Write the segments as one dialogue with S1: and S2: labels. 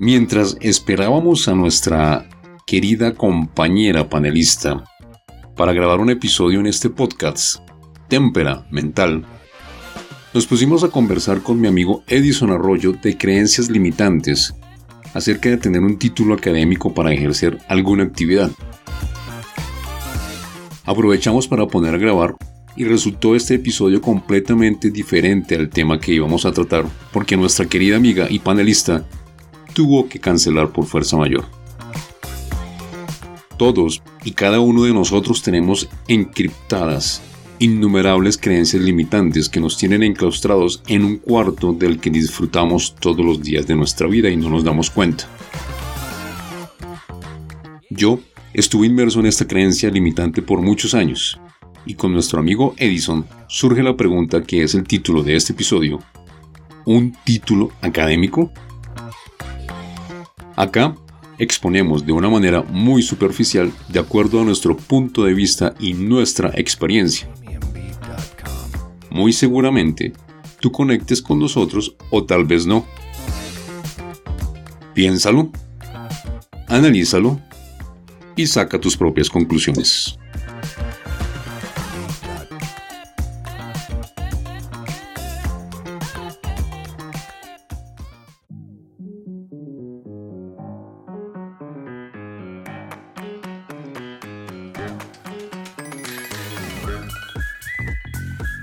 S1: Mientras esperábamos a nuestra querida compañera panelista para grabar un episodio en este podcast, Témpera Mental, nos pusimos a conversar con mi amigo Edison Arroyo de creencias limitantes acerca de tener un título académico para ejercer alguna actividad. Aprovechamos para poner a grabar y resultó este episodio completamente diferente al tema que íbamos a tratar porque nuestra querida amiga y panelista tuvo que cancelar por fuerza mayor. Todos y cada uno de nosotros tenemos encriptadas innumerables creencias limitantes que nos tienen enclaustrados en un cuarto del que disfrutamos todos los días de nuestra vida y no nos damos cuenta. Yo estuve inmerso en esta creencia limitante por muchos años, y con nuestro amigo Edison surge la pregunta que es el título de este episodio. ¿Un título académico? Acá exponemos de una manera muy superficial de acuerdo a nuestro punto de vista y nuestra experiencia. Muy seguramente tú conectes con nosotros o tal vez no. Piénsalo, analízalo y saca tus propias conclusiones.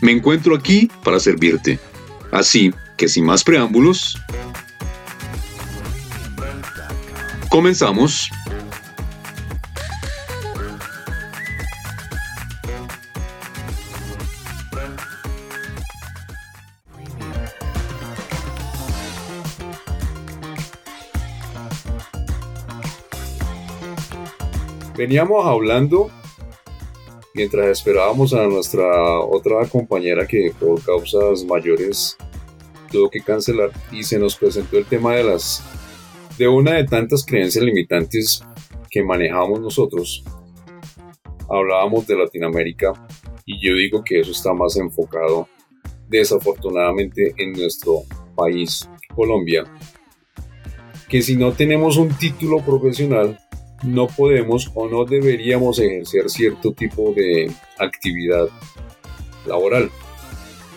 S1: Me encuentro aquí para servirte. Así que sin más preámbulos, comenzamos. Veníamos hablando mientras esperábamos a nuestra otra compañera que por causas mayores tuvo que cancelar y se nos presentó el tema de las de una de tantas creencias limitantes que manejamos nosotros. Hablábamos de Latinoamérica y yo digo que eso está más enfocado desafortunadamente en nuestro país, Colombia, que si no tenemos un título profesional no podemos o no deberíamos ejercer cierto tipo de actividad laboral.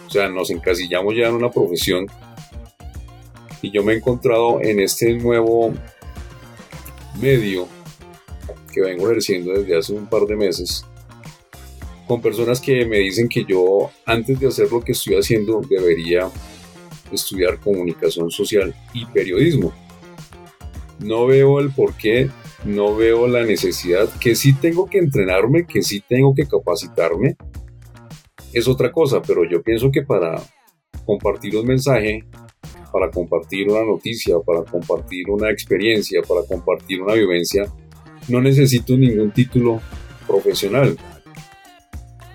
S1: O sea, nos encasillamos ya en una profesión y yo me he encontrado en este nuevo medio que vengo ejerciendo desde hace un par de meses con personas que me dicen que yo antes de hacer lo que estoy haciendo debería estudiar comunicación social y periodismo. No veo el por qué no veo la necesidad, que sí tengo que entrenarme, que sí tengo que capacitarme, es otra cosa, pero yo pienso que para compartir un mensaje, para compartir una noticia, para compartir una experiencia, para compartir una vivencia, no necesito ningún título profesional.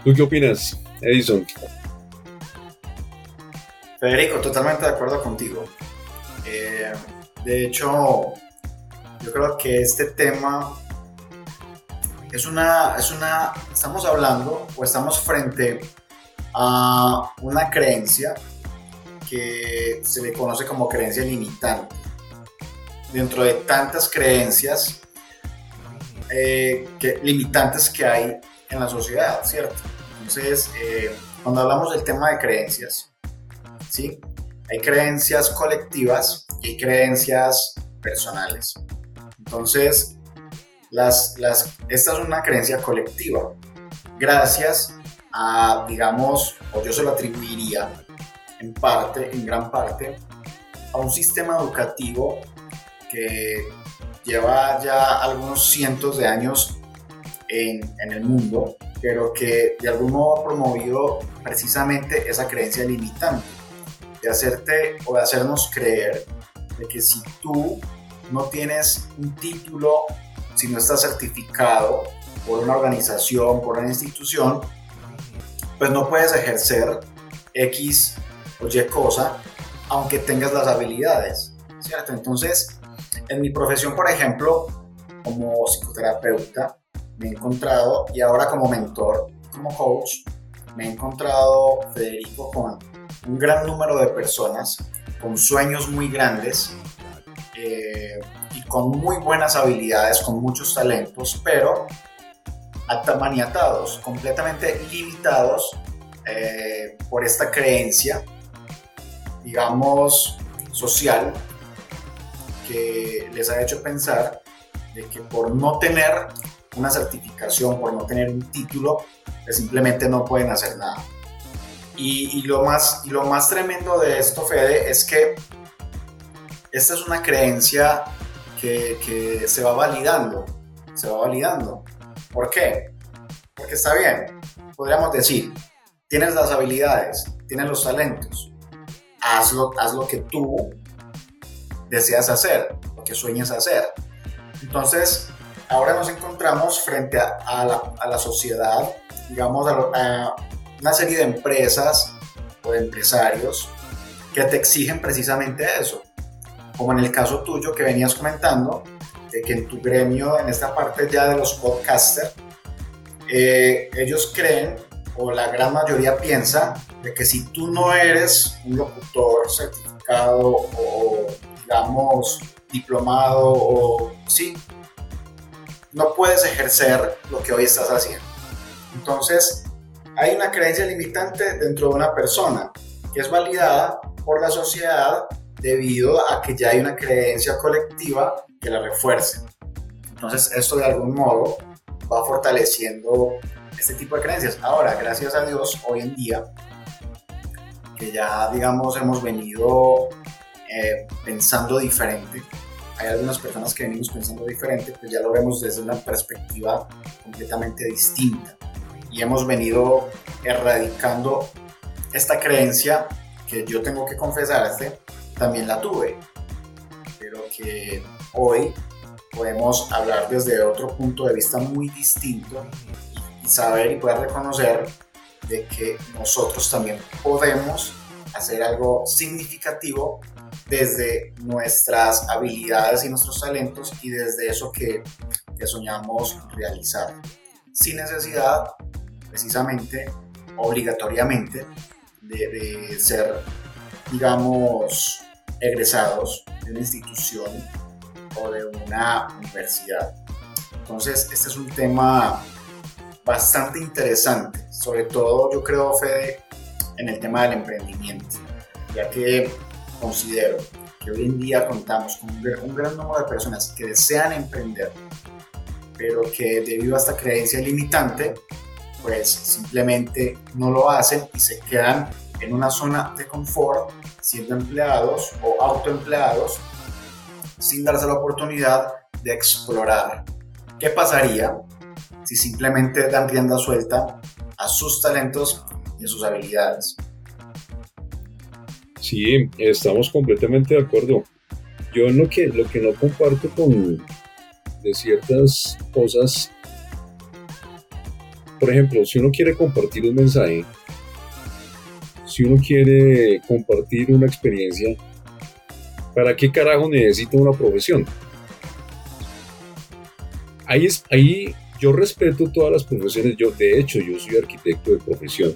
S1: ¿Tú qué opinas, Edison?
S2: Federico, totalmente de acuerdo contigo. Eh, de hecho, yo creo que este tema es una, es una, estamos hablando o estamos frente a una creencia que se le conoce como creencia limitante. Dentro de tantas creencias eh, limitantes que hay en la sociedad, ¿cierto? Entonces, eh, cuando hablamos del tema de creencias, ¿sí? Hay creencias colectivas y hay creencias personales. Entonces, las, las, esta es una creencia colectiva. Gracias a, digamos, o yo se lo atribuiría en parte, en gran parte, a un sistema educativo que lleva ya algunos cientos de años en, en, el mundo, pero que de algún modo ha promovido precisamente esa creencia limitante, de hacerte o de hacernos creer de que si tú no tienes un título, si no estás certificado por una organización, por una institución, pues no puedes ejercer X o Y cosa, aunque tengas las habilidades, ¿cierto? Entonces, en mi profesión, por ejemplo, como psicoterapeuta, me he encontrado, y ahora como mentor, como coach, me he encontrado, Federico, con un gran número de personas con sueños muy grandes eh, y con muy buenas habilidades, con muchos talentos, pero atamaniatados, completamente limitados eh, por esta creencia, digamos, social, que les ha hecho pensar de que por no tener una certificación, por no tener un título, pues simplemente no pueden hacer nada. Y, lo más, y lo más tremendo de esto, Fede, es que esta es una creencia que, se va validando, se va validando. ¿Por qué? Porque está bien, podríamos decir, tienes las habilidades, tienes los talentos, hazlo, haz lo que tú deseas hacer, lo que sueñas hacer. Entonces, ahora nos encontramos frente a, la, sociedad, digamos, a, una serie de empresas o de empresarios que te exigen precisamente eso. Como en el caso tuyo que venías comentando, de que en tu gremio, en esta parte ya de los podcasters, eh, ellos creen, o la gran mayoría piensa, de que si tú no eres un locutor certificado o, digamos, diplomado o sí, no puedes ejercer lo que hoy estás haciendo. Entonces, hay una creencia limitante dentro de una persona que es validada por la sociedad debido a que ya hay una creencia colectiva que la refuerce. Entonces, esto de algún modo va fortaleciendo este tipo de creencias. Ahora, gracias a Dios, hoy en día, que ya, digamos, hemos venido eh, pensando diferente, hay algunas personas que venimos pensando diferente, pues ya lo vemos desde una perspectiva completamente distinta. Y hemos venido erradicando esta creencia que yo tengo que confesarte, también la tuve, pero que hoy podemos hablar desde otro punto de vista muy distinto y saber y poder reconocer de que nosotros también podemos hacer algo significativo desde nuestras habilidades y nuestros talentos y desde eso que, que soñamos realizar, sin necesidad precisamente, obligatoriamente, de, de ser, digamos, egresados de una institución o de una universidad. Entonces, este es un tema bastante interesante, sobre todo yo creo, Fede, en el tema del emprendimiento, ya que considero que hoy en día contamos con un gran número de personas que desean emprender, pero que debido a esta creencia limitante, pues simplemente no lo hacen y se quedan en una zona de confort siendo empleados o autoempleados sin darse la oportunidad de explorar. ¿Qué pasaría si simplemente dan rienda suelta a sus talentos y a sus habilidades?
S1: Sí, estamos completamente de acuerdo. Yo lo que, lo que no comparto con de ciertas cosas, por ejemplo, si uno quiere compartir un mensaje, si uno quiere compartir una experiencia, ¿para qué carajo necesita una profesión? Ahí, es, ahí yo respeto todas las profesiones, yo de hecho yo soy arquitecto de profesión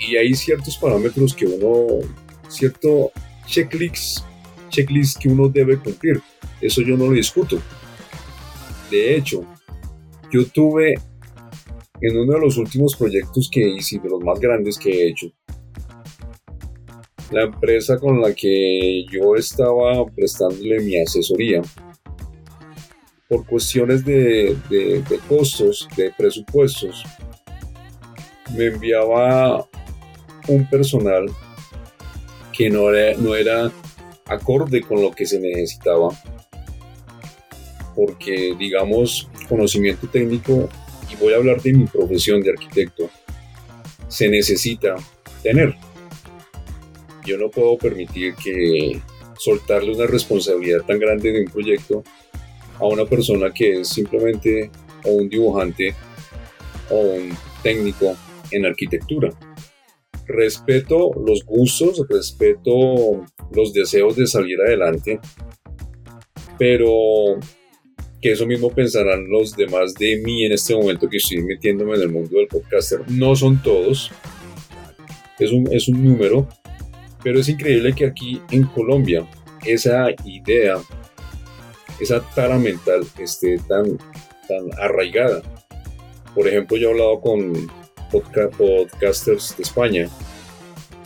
S1: y hay ciertos parámetros que uno, cierto checklist, checklist que uno debe cumplir. Eso yo no lo discuto. De hecho, yo tuve en uno de los últimos proyectos que hice, de los más grandes que he hecho, la empresa con la que yo estaba prestándole mi asesoría, por cuestiones de, de, de costos, de presupuestos, me enviaba un personal que no era, no era acorde con lo que se necesitaba, porque digamos conocimiento técnico, y voy a hablar de mi profesión de arquitecto, se necesita tener. Yo no puedo permitir que soltarle una responsabilidad tan grande de un proyecto a una persona que es simplemente un dibujante o un técnico en arquitectura. Respeto los gustos, respeto los deseos de salir adelante, pero que eso mismo pensarán los demás de mí en este momento que estoy metiéndome en el mundo del podcaster. No son todos, es un, es un número, pero es increíble que aquí en Colombia esa idea, esa tara mental esté tan, tan arraigada. Por ejemplo, yo he hablado con podcasters de España,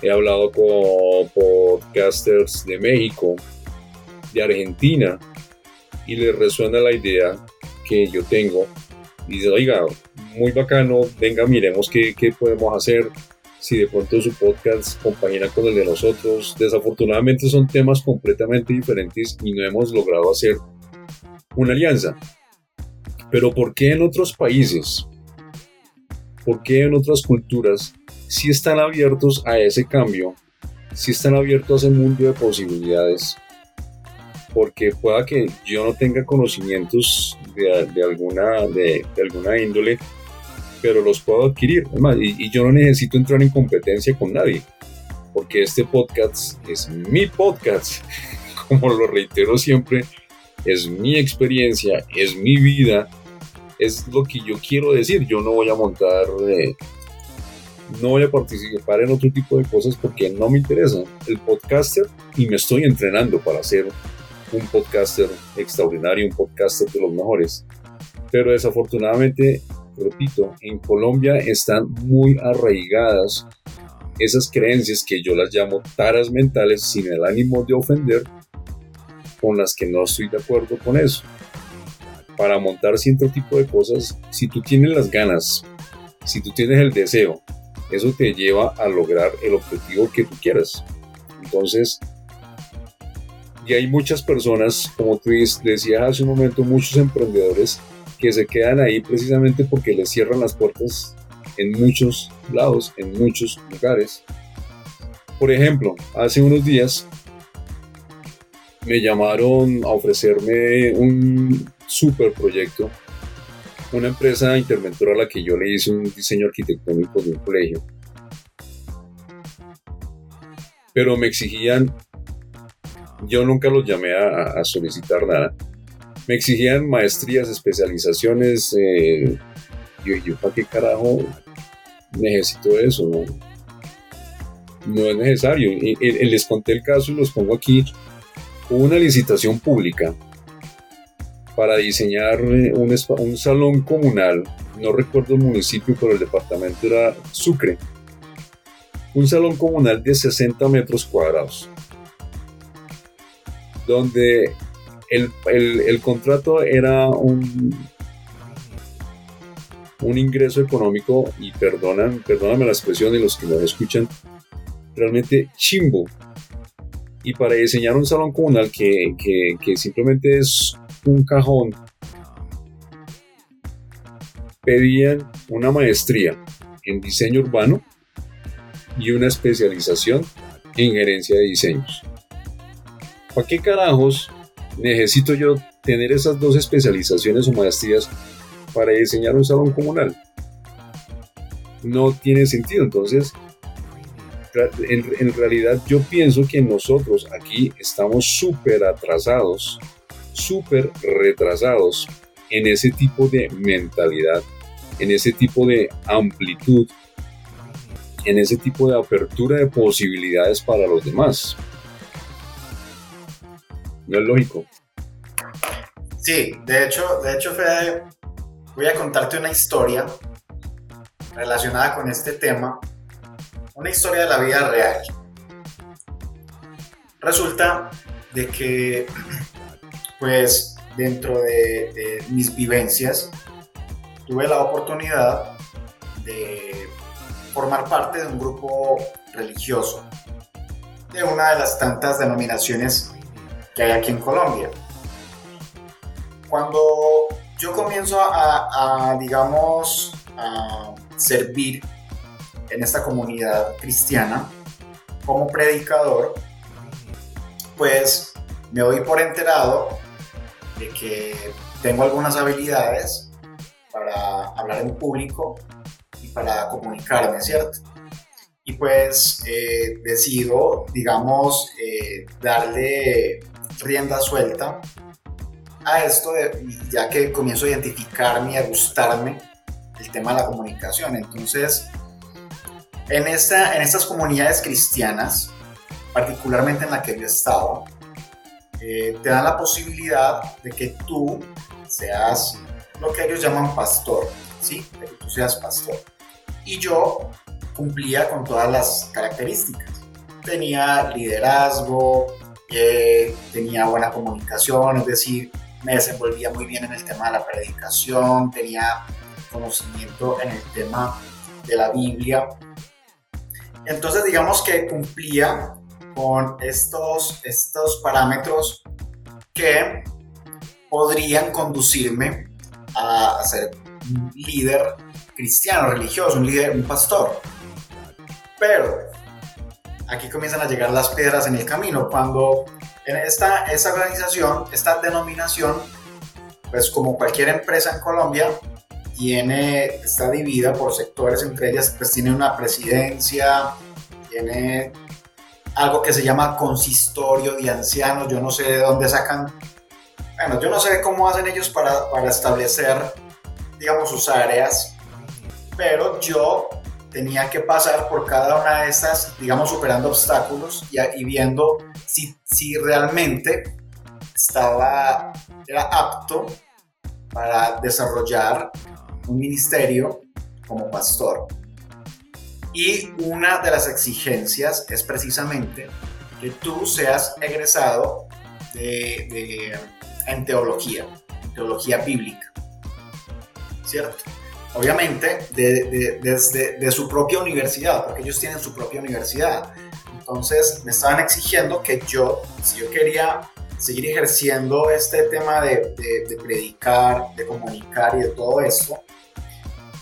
S1: he hablado con podcasters de México, de Argentina, y les resuena la idea que yo tengo. Y dice, oiga, muy bacano, venga, miremos qué, qué podemos hacer, si de pronto su podcast compagina con el de nosotros. Desafortunadamente son temas completamente diferentes y no hemos logrado hacer una alianza. Pero ¿por qué en otros países? ¿Por qué en otras culturas si están abiertos a ese cambio? Si están abiertos a ese mundo de posibilidades? Porque pueda que yo no tenga conocimientos de, alguna, de, alguna índole, pero los puedo adquirir. y, yo no necesito entrar en competencia con nadie, porque este podcast es mi podcast, como lo reitero siempre, es mi experiencia, es mi vida, es lo que yo quiero decir. Yo no voy a montar, eh, no voy a participar en otro tipo de cosas porque no me interesa. El podcaster y me estoy entrenando para hacer un podcaster extraordinario, un podcaster de los mejores. Pero desafortunadamente, repito, en Colombia están muy arraigadas esas creencias que yo las llamo taras mentales sin el ánimo de ofender, con las que no estoy de acuerdo con eso. Para montar cierto tipo de cosas, si tú tienes las ganas, si tú tienes el deseo, eso te lleva a lograr el objetivo que tú quieras. Entonces, y hay muchas personas, como tú decías hace un momento, muchos emprendedores que se quedan ahí precisamente porque les cierran las puertas en muchos lados, en muchos lugares. Por ejemplo, hace unos días me llamaron a ofrecerme un super proyecto, una empresa interventora a la que yo le hice un diseño arquitectónico de un colegio. Pero me exigían yo nunca los llamé a, solicitar nada. Me exigían maestrías, especializaciones. Eh, yo, ¿para qué carajo necesito eso? No, es necesario. les conté el caso y los pongo aquí. Hubo una licitación pública para diseñar eh, un, un salón comunal. No recuerdo el municipio, pero el departamento era Sucre. Un salón comunal de 60 metros cuadrados donde el, contrato era un, un ingreso económico, y perdonan, perdóname la expresión de los que nos escuchan, realmente chimbo. Y para diseñar un salón comunal que, que simplemente es un cajón, pedían una maestría en diseño urbano y una especialización en gerencia de diseños. ¿Para qué carajos necesito yo tener esas dos especializaciones o maestrías para diseñar un salón comunal? No tiene sentido. Entonces, en, realidad yo pienso que nosotros aquí estamos súper atrasados, súper retrasados en ese tipo de mentalidad, en ese tipo de amplitud, en ese tipo de apertura de posibilidades para los demás. No es lógico.
S2: Sí, de hecho, de hecho, Fede, voy a contarte una historia relacionada con este tema, una historia de la vida real. Resulta de que, pues, dentro de, de mis vivencias, tuve la oportunidad de formar parte de un grupo religioso, de una de las tantas denominaciones que hay aquí en Colombia. Cuando yo comienzo a, digamos, a servir en esta comunidad cristiana como predicador, pues me doy por enterado de que tengo algunas habilidades para hablar en público y para comunicarme, ¿cierto? Y pues eh, decido, digamos, eh, darle rienda suelta a esto, ya que comienzo a identificarme y a gustarme el tema de la comunicación. Entonces, en, esta, en estas comunidades cristianas, particularmente en la que yo he estado, eh, te dan la posibilidad de que tú seas lo que ellos llaman pastor, ¿sí? De que tú seas pastor. Y yo cumplía con todas las características. Tenía liderazgo, eh, tenía buena comunicación, es decir, me desenvolvía muy bien en el tema de la predicación, tenía conocimiento en el tema de la Biblia. Entonces digamos que cumplía con estos, estos parámetros que podrían conducirme a, ser un líder cristiano, religioso, un líder, un pastor. Pero aquí comienzan a llegar las piedras en el camino. Cuando en esta, esta organización, esta denominación, pues como cualquier empresa en Colombia, tiene, está dividida por sectores, entre ellas pues tiene una presidencia, tiene algo que se llama consistorio de ancianos, yo no sé de dónde sacan, bueno, yo no sé cómo hacen ellos para, para establecer, digamos, sus áreas, pero yo tenía que pasar por cada una de estas, digamos, superando obstáculos y, viendo si, si realmente estaba, era apto para desarrollar un ministerio como pastor. Y una de las exigencias es precisamente que tú seas egresado de, en teología, teología bíblica. ¿Cierto? Obviamente, desde de, su propia universidad, porque ellos tienen su propia universidad. Entonces, me estaban exigiendo que yo, si yo quería seguir ejerciendo este tema de, de, predicar, de comunicar y de todo esto,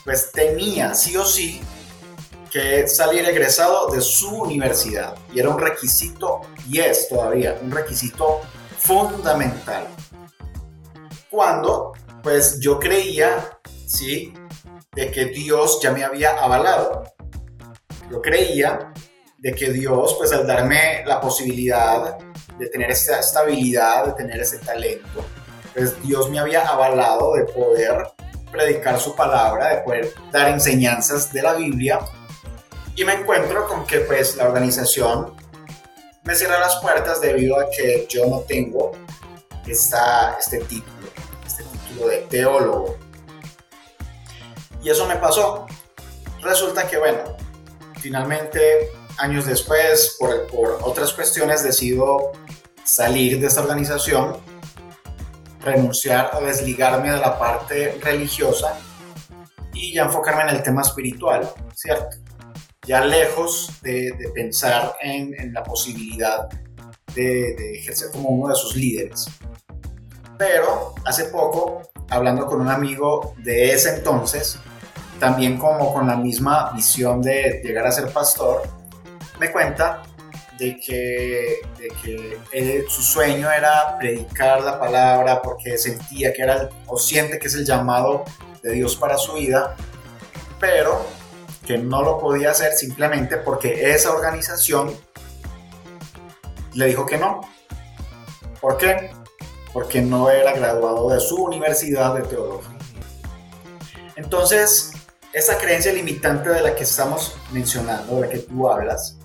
S2: pues tenía sí o sí que salir egresado de su universidad. Y era un requisito, y es todavía un requisito fundamental. Cuando, pues yo creía, ¿sí? De que Dios ya me había avalado. Yo creía de que Dios, pues al darme la posibilidad de tener esta estabilidad, de tener ese talento, pues Dios me había avalado de poder predicar su palabra, de poder dar enseñanzas de la Biblia y me encuentro con que pues la organización me cierra las puertas debido a que yo no tengo esta, este título, este título de teólogo. Y eso me pasó. Resulta que bueno, finalmente años después, por, otras cuestiones, decido salir de esta organización, renunciar o desligarme de la parte religiosa y ya enfocarme en el tema espiritual, ¿cierto? ya lejos de, pensar en, la posibilidad de, ejercer como uno de sus líderes. Pero hace poco, hablando con un amigo de ese entonces, también como con la misma visión de llegar a ser pastor, me cuenta de que, su sueño era predicar la palabra porque sentía que era o siente que es el llamado de Dios para su vida, pero que no lo podía hacer simplemente porque esa organización le dijo que no. ¿Por qué? Porque no era graduado de su universidad de teología. Entonces, esa creencia limitante de la que estamos mencionando, de la que tú hablas,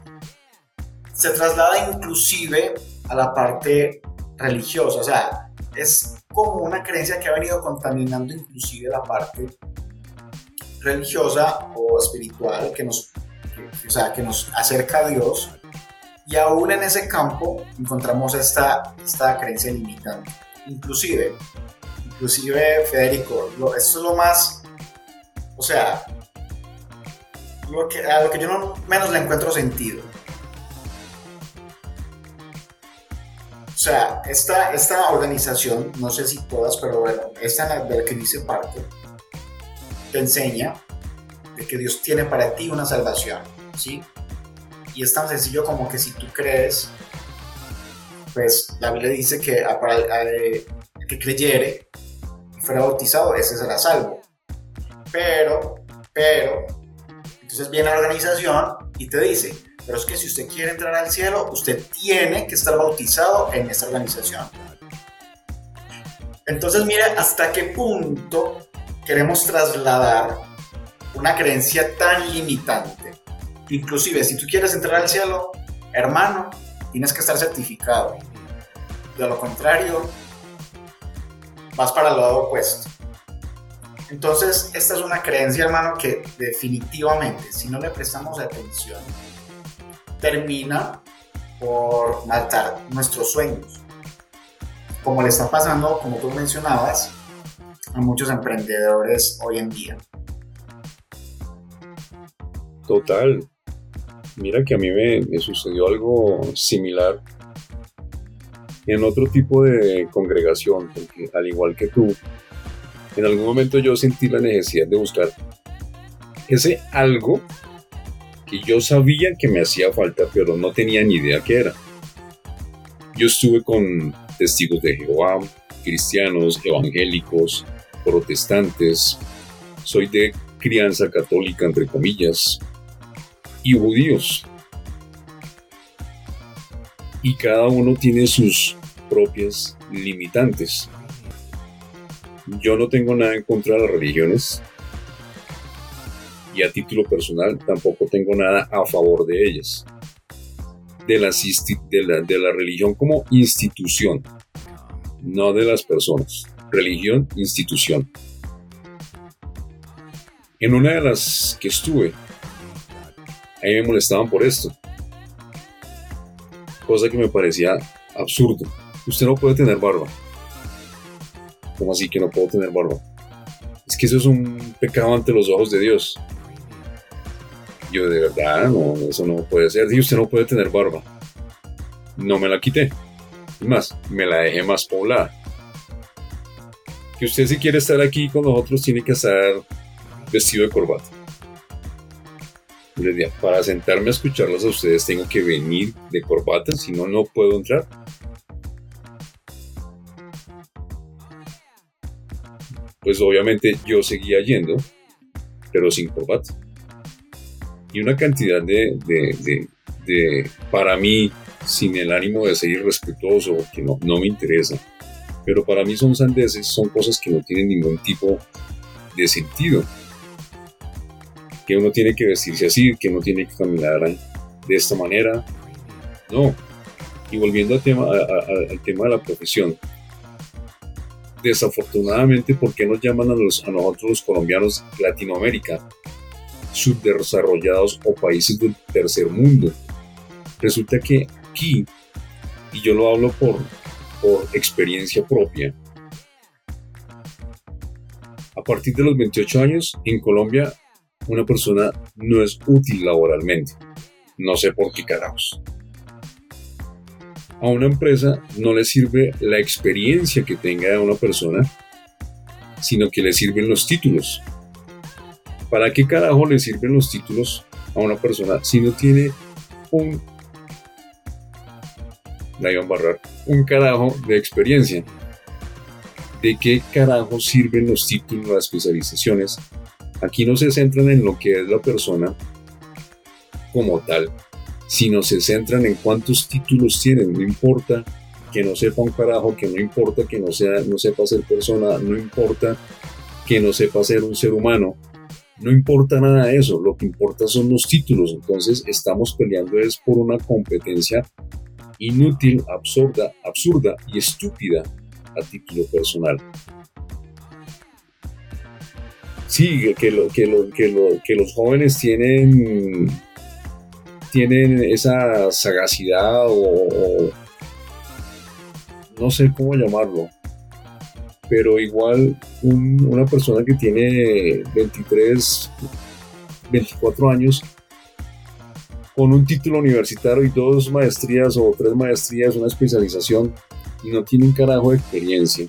S2: se traslada inclusive a la parte religiosa. O sea, es como una creencia que ha venido contaminando inclusive la parte religiosa o espiritual que nos, o sea, que nos acerca a Dios. Y aún en ese campo encontramos esta, esta creencia limitante. Inclusive, inclusive Federico, esto es lo más, o sea, lo que, a lo que yo no, menos le encuentro sentido. O sea, esta, esta organización, no sé si todas, pero bueno, esta de la que dice parte, te enseña de que Dios tiene para ti una salvación, ¿sí? Y es tan sencillo como que si tú crees pues la Biblia dice que para el que creyere y fuera bautizado, ese será salvo. Pero, pero, entonces viene la organización y te dice, pero es que si usted quiere entrar al cielo, usted tiene que estar bautizado en esta organización. Entonces mira hasta qué punto queremos trasladar una creencia tan limitante. Inclusive si tú quieres entrar al cielo, hermano, tienes que estar certificado. De lo contrario, vas para el lado opuesto. Entonces, esta es una creencia, hermano, que definitivamente, si no le prestamos atención, termina por matar nuestros sueños. Como le está pasando, como tú mencionabas, a muchos emprendedores hoy en día.
S1: Total. Mira que a mí me, sucedió algo similar en otro tipo de congregación, porque al igual que tú, en algún momento yo sentí la necesidad de buscar ese algo que yo sabía que me hacía falta, pero no tenía ni idea qué era. Yo estuve con testigos de Jehová, cristianos, evangélicos, protestantes, soy de crianza católica, entre comillas, y judíos. Y cada uno tiene sus propias limitantes. Yo no tengo nada en contra de las religiones, y a título personal tampoco tengo nada a favor de ellas. De, la, de la religión como institución, no de las personas. Religión, institución. En una de las que estuve, ahí me molestaban por esto. Cosa que me parecía absurdo. Usted no puede tener barba. ¿Cómo así que no puedo tener barba? Es que eso es un pecado ante los ojos de Dios. Yo de verdad, no, eso no puede ser. Y usted no puede tener barba. No me la quité. más, me la dejé más poblada. Que usted si quiere estar aquí con nosotros tiene que estar vestido de corbata. Les para sentarme a escucharlos a ustedes tengo que venir de corbata, si no, no puedo entrar. Pues obviamente yo seguía yendo, pero sin corbata y una cantidad de, de, para mí, sin el ánimo de ser irrespetuoso, que no, no me interesa, pero para mí son sandeces, son cosas que no tienen ningún tipo de sentido. Que uno tiene que vestirse así, que uno tiene que caminar de esta manera. No. Y volviendo al tema, al tema de la profesión, desafortunadamente, ¿por qué nos llaman a, los, nosotros los colombianos Latinoamérica? subdesarrollados o países del tercer mundo. Resulta que aquí, y yo lo hablo por, por experiencia propia, a partir de los 28 años en Colombia una persona no es útil laboralmente. No sé por qué carajos. A una empresa no le sirve la experiencia que tenga una persona, sino que le sirven los títulos. ¿Para qué carajo le sirven los títulos a una persona si no tiene un, la a barrar, un carajo de experiencia? ¿De qué carajo sirven los títulos, las especializaciones? Aquí no se centran en lo que es la persona como tal, sino se centran en cuántos títulos tienen. No importa que no sepa un carajo, que no importa que no, sea, no sepa ser persona, no importa que no sepa ser un ser humano, no importa nada de eso, lo que importa son los títulos. Entonces estamos peleando es por una competencia inútil, absurda, absurda y estúpida a título personal. Sí, que, lo, que, lo, que, los jóvenes tienen, tienen esa sagacidad o no sé cómo llamarlo, pero igual una persona que tiene 23, 24 años, con un título universitario y dos maestrías o tres maestrías, una especialización, y no tiene un carajo de experiencia.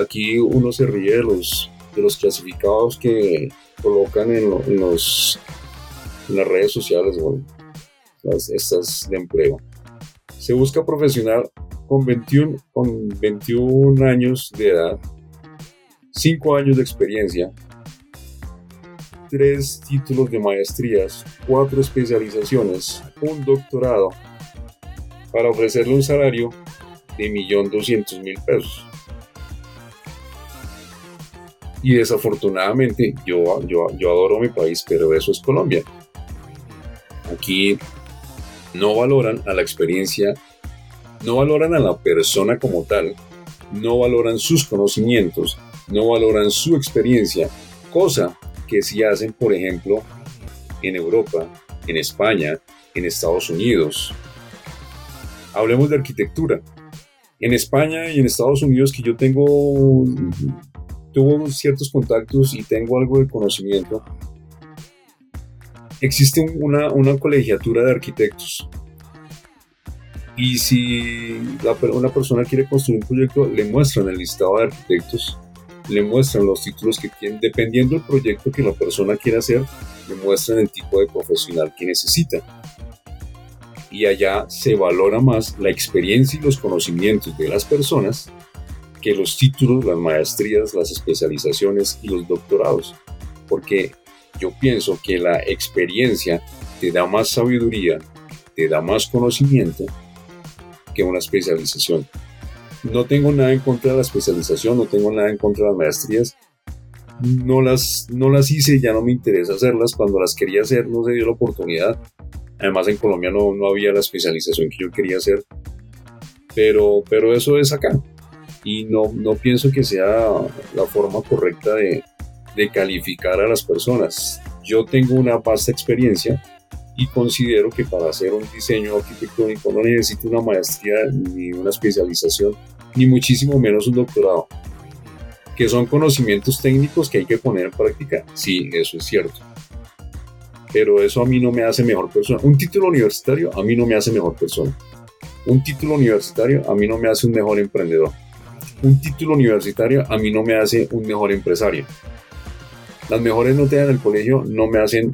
S1: Aquí uno se ríe de los, de los clasificados que colocan en, los, en las redes sociales las, estas de empleo. Se busca profesional con 21, con 21 años de edad, 5 años de experiencia, 3 títulos de maestrías, 4 especializaciones, un doctorado, para ofrecerle un salario de 1.200.000 pesos. Y desafortunadamente, yo, yo, yo adoro mi país, pero eso es Colombia. Aquí no valoran a la experiencia, no valoran a la persona como tal, no valoran sus conocimientos, no valoran su experiencia, cosa que sí hacen, por ejemplo, en Europa, en España, en Estados Unidos. Hablemos de arquitectura. En España y en Estados Unidos que yo tengo tuvo ciertos contactos y tengo algo de conocimiento, existe una, una colegiatura de arquitectos. Y si una persona quiere construir un proyecto, le muestran el listado de arquitectos, le muestran los títulos que tienen, dependiendo del proyecto que la persona quiera hacer, le muestran el tipo de profesional que necesita. Y allá se valora más la experiencia y los conocimientos de las personas que los títulos, las maestrías, las especializaciones y los doctorados. Porque yo pienso que la experiencia te da más sabiduría, te da más conocimiento que una especialización. No tengo nada en contra de la especialización, no tengo nada en contra de las maestrías. No las, no las hice, ya no me interesa hacerlas. Cuando las quería hacer no se dio la oportunidad. Además en Colombia no, no había la especialización que yo quería hacer. Pero, pero eso es acá y no, no pienso que sea la forma correcta de, de calificar a las personas. Yo tengo una vasta experiencia y considero que para hacer un diseño arquitectónico no necesito una maestría ni una especialización, ni muchísimo menos un doctorado, que son conocimientos técnicos que hay que poner en práctica. Sí, eso es cierto. Pero eso a mí no me hace mejor persona. Un título universitario a mí no me hace mejor persona. Un título universitario a mí no me hace un mejor emprendedor un título universitario a mí no me hace un mejor empresario. Las mejores notas en el colegio no me hacen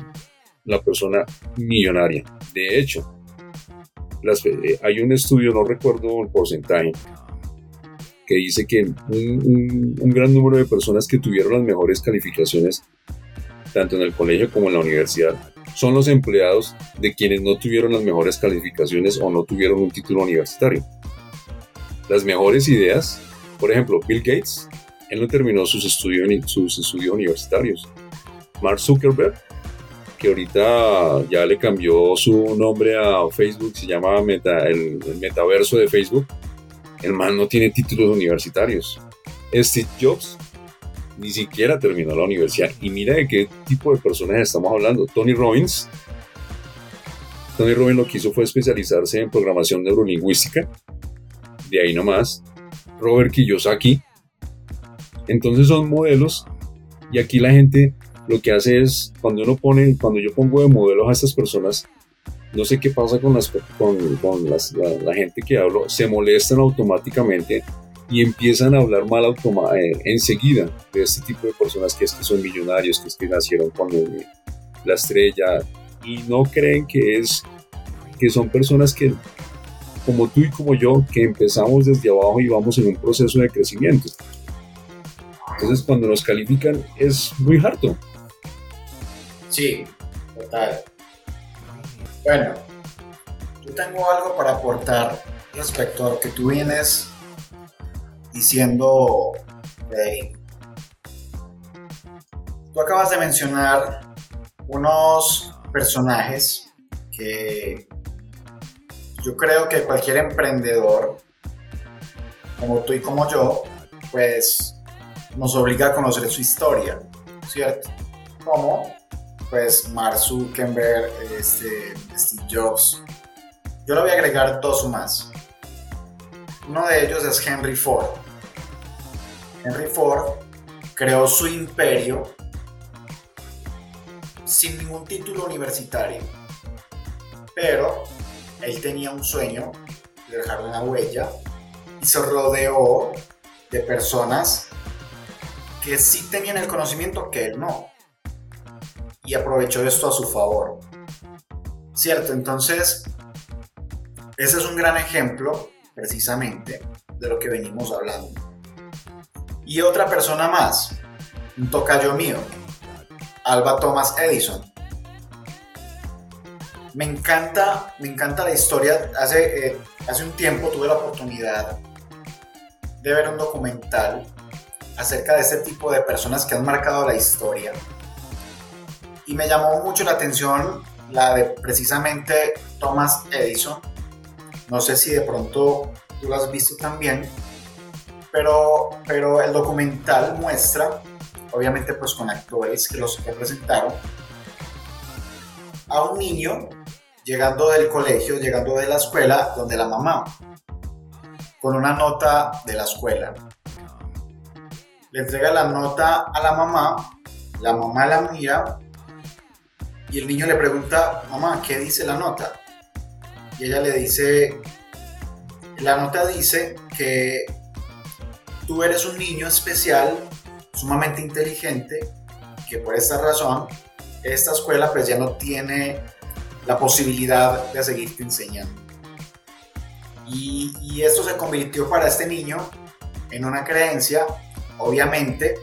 S1: la persona millonaria. De hecho, eh, hay un estudio, no recuerdo el porcentaje, que dice que un, un gran número de personas que tuvieron las mejores calificaciones, tanto en el colegio como en la universidad, son los empleados de quienes no tuvieron las mejores calificaciones o no tuvieron un título universitario. Las mejores ideas por ejemplo, Bill Gates, él no terminó sus estudios, universitarios. Mark Zuckerberg, que ahorita ya le cambió su nombre a Facebook, se llama el, metaverso de Facebook, el man no tiene títulos universitarios. Steve Jobs ni siquiera terminó la universidad. Y mira de qué tipo de personas estamos hablando. Tony Robbins. Tony Robbins lo que hizo fue especializarse en programación neurolingüística. De ahí nomás. Robert Kiyosaki. Entonces son modelos y aquí la gente lo que hace es, cuando uno pone, cuando yo pongo de modelos a estas personas, no sé qué pasa con, las, con, con las, la, gente que hablo, se molestan automáticamente y empiezan a hablar mal eh, enseguida de este tipo de personas que es que son millonarios, que es que nacieron con la estrella y no creen que es que son personas que como tú y como yo, que empezamos desde abajo y vamos en un proceso de crecimiento. Entonces, cuando nos califican, es muy harto.
S2: Sí, total. Bueno, yo tengo algo para aportar respecto a lo que tú vienes diciendo de Tú acabas de mencionar unos personajes que yo creo que cualquier emprendedor, como tú y como yo, pues nos obliga a conocer su historia, ¿cierto? Como, pues, Mark Zuckerberg, este, Steve Jobs. Yo le voy a agregar dos más. Uno de ellos es Henry Ford. Henry Ford creó su imperio sin ningún título universitario, pero él tenía un sueño de dejar una huella y se rodeó de personas que sí tenían el conocimiento que él no. Y aprovechó esto a su favor. ¿Cierto? Entonces, ese es un gran ejemplo, precisamente, de lo que venimos hablando. Y otra persona más, un tocayo mío, Alba Thomas Edison. Me encanta, me encanta la historia. Hace, eh, hace un tiempo tuve la oportunidad de ver un documental acerca de este tipo de personas que han marcado la historia. Y me llamó mucho la atención la de precisamente Thomas Edison. No sé si de pronto tú lo has visto también, pero, pero el documental muestra, obviamente pues con actores que los representaron, a un niño llegando del colegio, llegando de la escuela, donde la mamá, con una nota de la escuela. Le entrega la nota a la mamá, la mamá la mira y el niño le pregunta, mamá, ¿qué dice la nota? Y ella le dice, la nota dice que tú eres un niño especial, sumamente inteligente, que por esta razón esta escuela pues ya no tiene la posibilidad de seguirte enseñando. Y, y esto se convirtió para este niño en una creencia, obviamente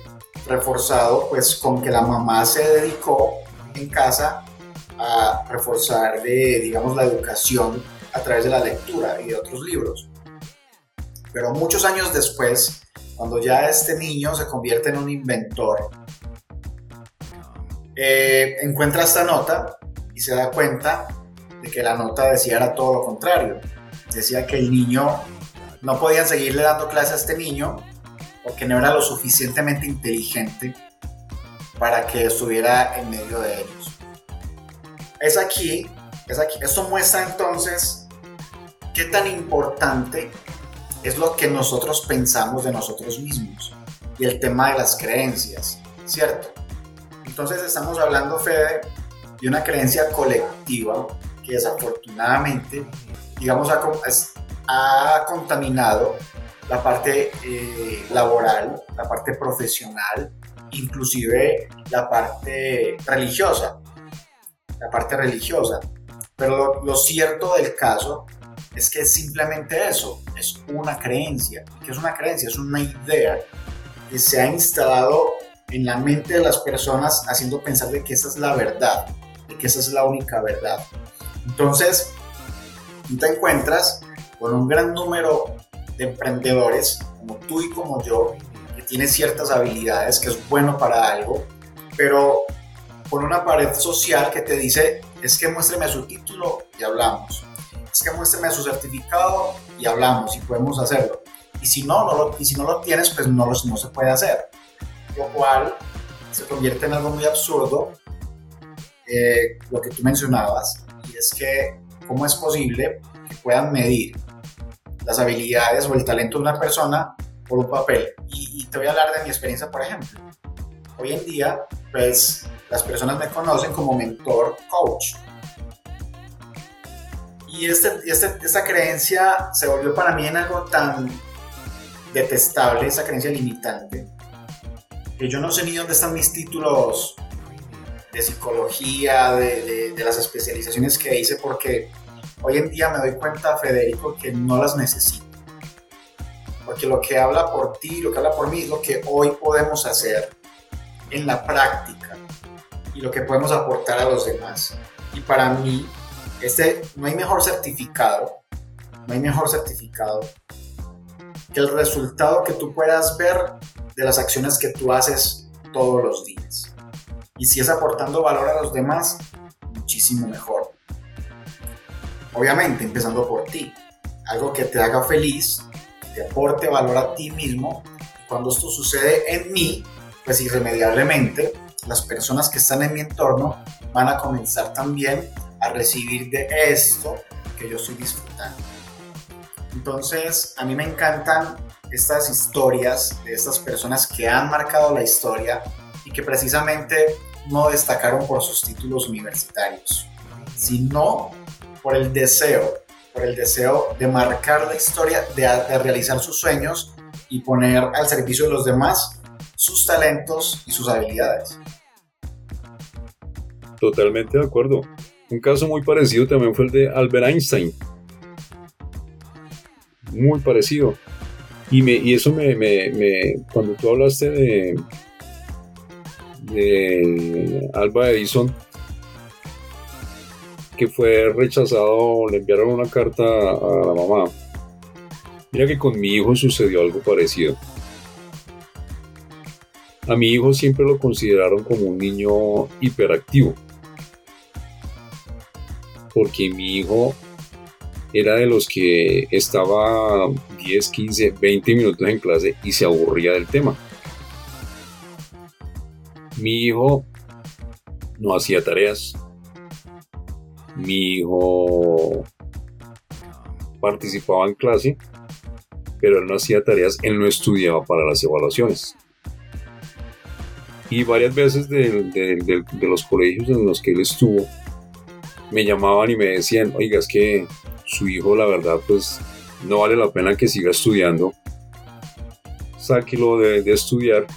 S2: reforzado pues con que la mamá se dedicó en casa a reforzar digamos, la educación a través de la lectura y de otros libros. Pero muchos años después, cuando ya este niño se convierte en un inventor, eh, encuentra esta nota y se da cuenta de que la nota decía era todo lo contrario. Decía que el niño no podían seguirle dando clase a este niño porque no era lo suficientemente inteligente para que estuviera en medio de ellos. Es aquí, es aquí. Esto muestra entonces qué tan importante es lo que nosotros pensamos de nosotros mismos y el tema de las creencias, ¿cierto? Entonces estamos hablando, Fede, de una creencia colectiva que desafortunadamente, digamos, ha, ha contaminado la parte eh, laboral, la parte profesional, inclusive la parte religiosa, la parte religiosa. Pero lo, cierto del caso es que es simplemente eso, es una creencia. ¿Qué es una creencia? Es una idea que se ha instalado en la mente de las personas haciendo pensar de que esa es la verdad, de que esa es la única verdad. Entonces, tú te encuentras con un gran número de emprendedores, como tú y como yo, que tiene ciertas habilidades, que es bueno para algo, pero con una pared social que te dice, es que muéstreme su título y hablamos. Es que muéstreme su certificado y hablamos y podemos hacerlo. Y si no, no lo, y si no lo tienes, pues no, no se puede hacer. Lo cual se convierte en algo muy absurdo, eh, lo que tú mencionabas, y es que cómo es posible que puedan medir las habilidades o el talento de una persona por un papel. Y, y te voy a hablar de mi experiencia, por ejemplo. Hoy en día, pues las personas me conocen como mentor coach. Y este, este, esta creencia se volvió para mí en algo tan detestable, esa creencia limitante, que yo no sé ni dónde están mis títulos de psicología, de, de, las especializaciones que hice, porque hoy en día me doy cuenta, Federico, que no las necesito. Porque lo que habla por ti, lo que habla por mí, es lo que hoy podemos hacer en la práctica y lo que podemos aportar a los demás. Y para mí, este, no hay mejor certificado, no hay mejor certificado que el resultado que tú puedas ver de las acciones que tú haces todos los días. Y si es aportando valor a los demás, muchísimo mejor. Obviamente, empezando por ti. Algo que te haga feliz, te aporte valor a ti mismo. Cuando esto sucede en mí, pues irremediablemente las personas que están en mi entorno van a comenzar también a recibir de esto que yo estoy disfrutando. Entonces, a mí me encantan estas historias de estas personas que han marcado la historia y que precisamente no destacaron por sus títulos universitarios, sino por el deseo, por el deseo de marcar la historia, de, realizar sus sueños y poner al servicio de los demás sus talentos y sus habilidades.
S1: Totalmente de acuerdo. Un caso muy parecido también fue el de Albert Einstein. muy parecido. Y, me, y eso me, me, cuando tú hablaste de, de Alba Edison, que fue rechazado, le enviaron una carta a la mamá. Mira que con mi hijo sucedió algo parecido. A mi hijo siempre lo consideraron como un niño hiperactivo. Porque mi hijo era de los que estaba 10, 15, 20 minutos en clase y se aburría del tema. Mi hijo no hacía tareas. Mi hijo participaba en clase, pero él no hacía tareas, él no estudiaba para las evaluaciones. Y varias veces de, los colegios en los que él estuvo, me llamaban y me decían, oiga, es que su hijo, la verdad, pues no vale la pena que siga estudiando. Sáquelo de, estudiar,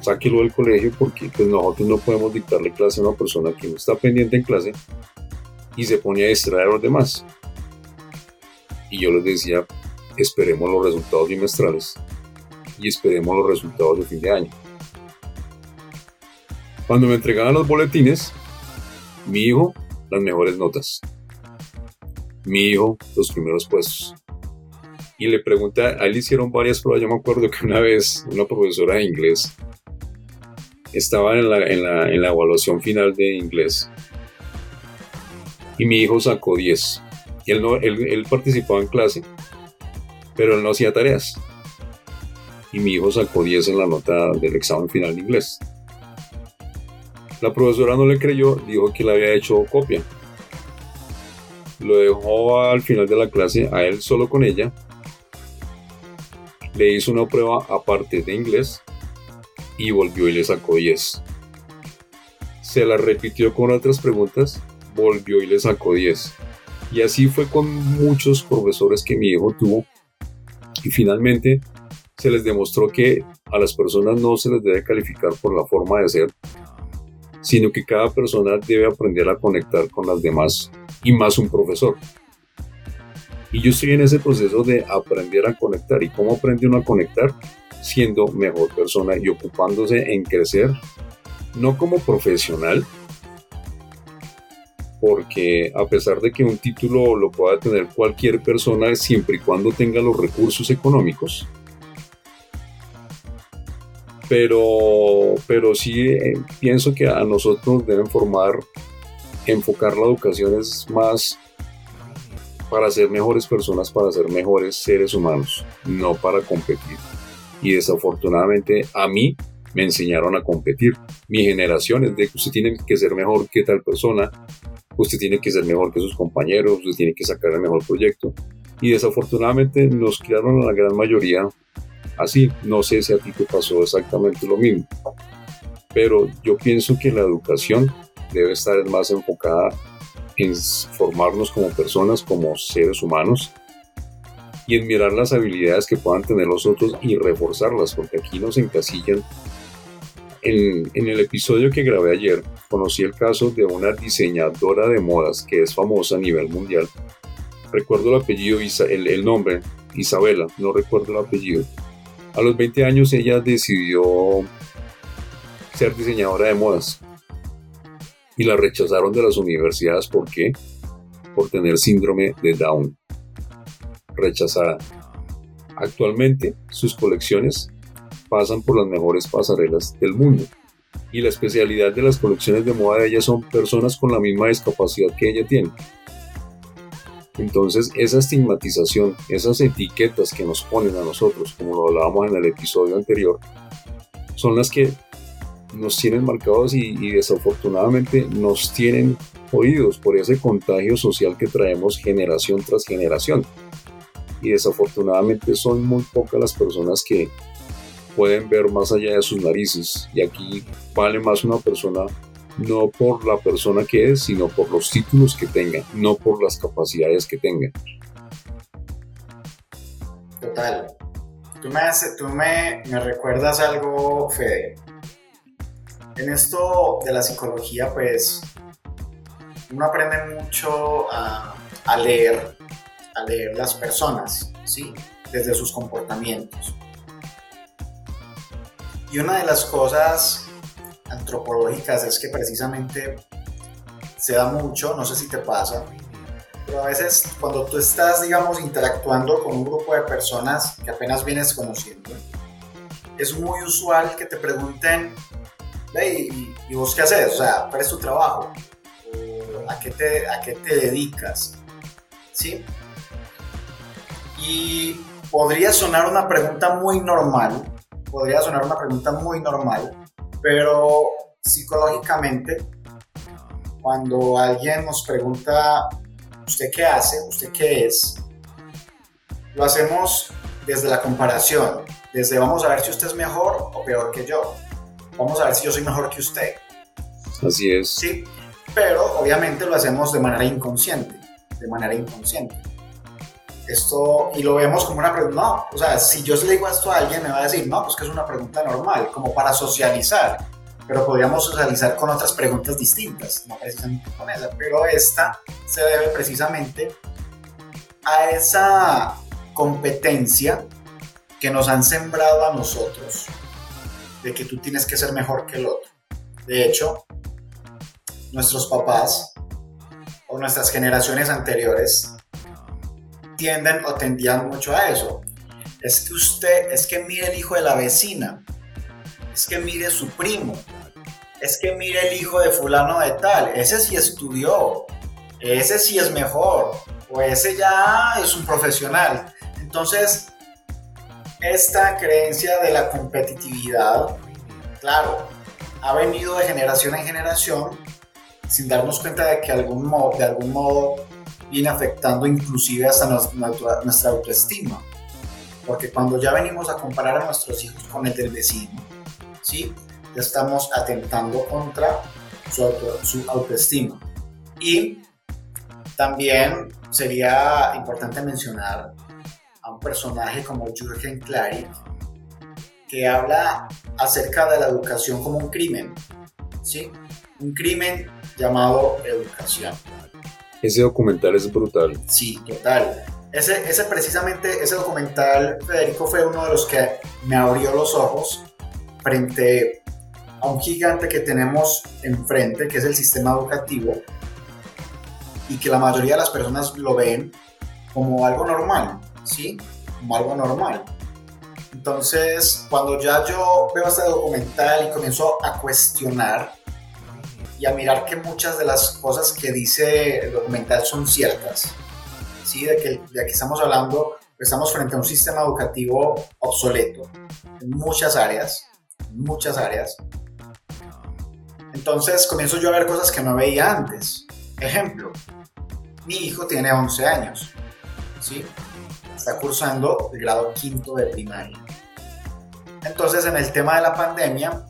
S1: sáquelo del colegio porque pues nosotros no podemos dictarle clase a una persona que no está pendiente en clase y se pone a distraer a los demás. Y yo les decía, esperemos los resultados bimestrales y esperemos los resultados de fin de año. Cuando me entregaban los boletines, mi hijo, las mejores notas. Mi hijo, los primeros puestos. Y le pregunté, a él hicieron varias pruebas. Yo me acuerdo que una vez una profesora de inglés estaba en la, en la, en la evaluación final de inglés y mi hijo sacó 10. Y él, no, él, él participaba en clase, pero él no hacía tareas. Y mi hijo sacó 10 en la nota del examen final de inglés. La profesora no le creyó, dijo que le había hecho copia. Lo dejó al final de la clase a él solo con ella. Le hizo una prueba aparte de inglés y volvió y le sacó 10. Se la repitió con otras preguntas, volvió y le sacó 10. Y así fue con muchos profesores que mi hijo tuvo. Y finalmente se les demostró que a las personas no se les debe calificar por la forma de ser, sino que cada persona debe aprender a conectar con las demás y más un profesor. Y yo estoy en ese proceso de aprender a conectar. ¿Y cómo aprende uno a conectar? Siendo mejor persona y ocupándose en crecer, no como profesional, porque a pesar de que un título lo pueda tener cualquier persona siempre y cuando tenga los recursos económicos, pero, pero sí eh, pienso que a nosotros deben formar, enfocar la educación es más para ser mejores personas, para ser mejores seres humanos, no para competir. Y desafortunadamente a mí me enseñaron a competir. Mi generación es de que usted tiene que ser mejor que tal persona, usted tiene que ser mejor que sus compañeros, usted tiene que sacar el mejor proyecto. Y desafortunadamente nos criaron a la gran mayoría así. No sé si a ti te pasó exactamente lo mismo, pero yo pienso que la educación debe estar más enfocada en formarnos como personas, como seres humanos y en mirar las habilidades que puedan tener los otros y reforzarlas, porque aquí nos encasillan. En, en el episodio que grabé ayer, conocí el caso de una diseñadora de modas que es famosa a nivel mundial. Recuerdo el apellido, el, el nombre, Isabela, no recuerdo el apellido a los 20 años ella decidió ser diseñadora de modas y la rechazaron de las universidades. ¿Por qué? Por tener síndrome de Down. Rechazada. Actualmente sus colecciones pasan por las mejores pasarelas del mundo y la especialidad de las colecciones de moda de ella son personas con la misma discapacidad que ella tiene. Entonces, esa estigmatización, esas etiquetas que nos ponen a nosotros, como lo hablábamos en el episodio anterior, son las que nos tienen marcados y, desafortunadamente nos tienen oídos por ese contagio social que traemos generación tras generación. Y desafortunadamente son muy pocas las personas que pueden ver más allá de sus narices. Y aquí vale más una persona no por la persona que es, sino por los títulos que tenga, no por las capacidades que tenga.
S2: Total. Tú me, recuerdas algo, Fede. En esto de la psicología, pues, uno aprende mucho a, a leer a leer las personas, ¿sí? Desde sus comportamientos. Y una de las cosas antropológicas es que precisamente se da mucho, no sé si te pasa, pero a veces cuando tú estás, digamos, interactuando con un grupo de personas que apenas vienes conociendo, es muy usual que te pregunten, ¿y, y vos qué haces? O sea, ¿cuál es tu trabajo? ¿A qué te, a qué te dedicas? ¿Sí? Y podría sonar una pregunta muy normal, podría sonar una pregunta muy normal, pero psicológicamente, cuando alguien nos pregunta, ¿usted qué hace? ¿Usted qué es? Lo hacemos desde la comparación, desde vamos a ver si usted es mejor o peor que yo. Vamos a ver si yo soy mejor que usted.
S1: Así es.
S2: Sí, pero obviamente lo hacemos de manera inconsciente, de manera inconsciente. Esto, y lo vemos como una pregunta, no, o sea, si yo le digo esto a alguien me va a decir, no, pues que es una pregunta normal, como para socializar, pero podríamos socializar con otras preguntas distintas, no precisamente con esa, pero esta se debe precisamente a esa competencia que nos han sembrado a nosotros, de que tú tienes que ser mejor que el otro. De hecho, nuestros papás o nuestras generaciones anteriores tienden o tendían mucho a eso. Es que usted, es que mire el hijo de la vecina, es que mire su primo, es que mire el hijo de fulano de tal, ese sí estudió, ese sí es mejor, o ese ya es un profesional. Entonces, esta creencia de la competitividad, claro, ha venido de generación en generación sin darnos cuenta de que de algún modo viene afectando inclusive hasta nuestra autoestima. Porque cuando ya venimos a comparar a nuestros hijos con el del vecino, ¿sí? ya estamos atentando contra su, su autoestima. Y también sería importante mencionar a un personaje como Jürgen Klarik, que habla acerca de la educación como un crimen, ¿sí? Un crimen llamado educación.
S1: Ese documental es brutal.
S2: Sí, total. Ese, ese precisamente, ese documental, Federico, fue uno de los que me abrió los ojos frente a un gigante que tenemos enfrente, que es el sistema educativo, y que la mayoría de las personas lo ven como algo normal, ¿sí? Como algo normal. Entonces, cuando ya yo veo este documental y comienzo a cuestionar y a mirar que muchas de las cosas que dice el documental son ciertas, ¿sí? De que, de que estamos hablando, estamos frente a un sistema educativo obsoleto en muchas áreas, en muchas áreas. Entonces comienzo yo a ver cosas que no veía antes. Ejemplo, mi hijo tiene 11 años, ¿sí? está cursando el grado quinto de primaria. Entonces, en el tema de la pandemia,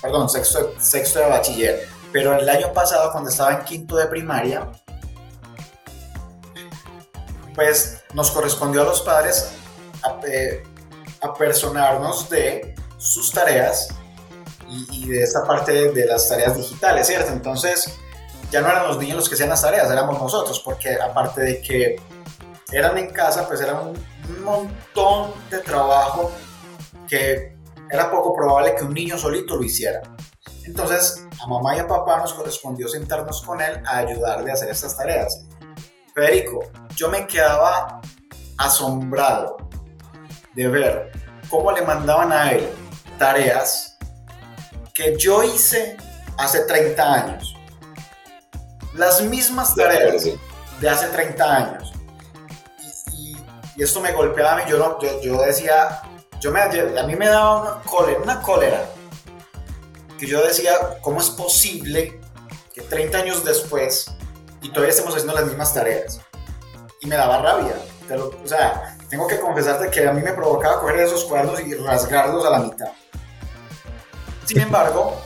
S2: perdón, sexto, sexto de bachiller, pero el año pasado, cuando estaba en quinto de primaria, pues nos correspondió a los padres eh, apersonarnos de sus tareas y, de esta parte de las tareas digitales, ¿cierto? Entonces, ya no eran los niños los que hacían las tareas, éramos nosotros, porque aparte de que eran en casa, pues era un, montón de trabajo que era poco probable que un niño solito lo hiciera. Entonces, a mamá y a papá nos correspondió sentarnos con él a ayudarle a hacer estas tareas. Federico, yo me quedaba asombrado de ver cómo le mandaban a él tareas que yo hice hace 30 años. Las mismas tareas de hace 30 años y esto me golpeaba a mí, yo, no, yo, decía, yo me, a mí me daba una cólera, una cólera, que yo decía, ¿cómo es posible que 30 años después y todavía estemos haciendo las mismas tareas? Y me daba rabia, o sea, tengo que confesarte que a mí me provocaba coger esos cuadros y rasgarlos a la mitad. Sin embargo,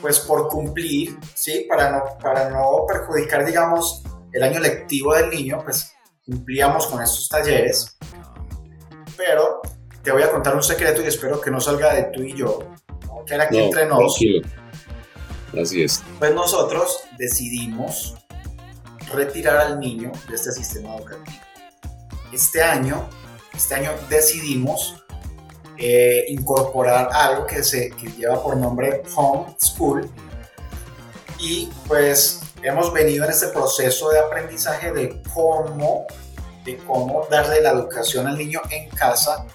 S2: pues por cumplir, ¿sí? Para no, para no perjudicar, digamos, el año lectivo del niño, pues cumplíamos con estos talleres, pero te voy a contar un secreto y espero que no salga de tú y yo, que era aquí entre nosotros.
S1: Así es.
S2: Pues nosotros decidimos retirar al niño de este sistema educativo. este año, este año decidimos eh, incorporar algo que, se, que lleva por nombre Home School. Y pues hemos venido en este proceso de aprendizaje de cómo, de cómo darle la educación al niño en casa.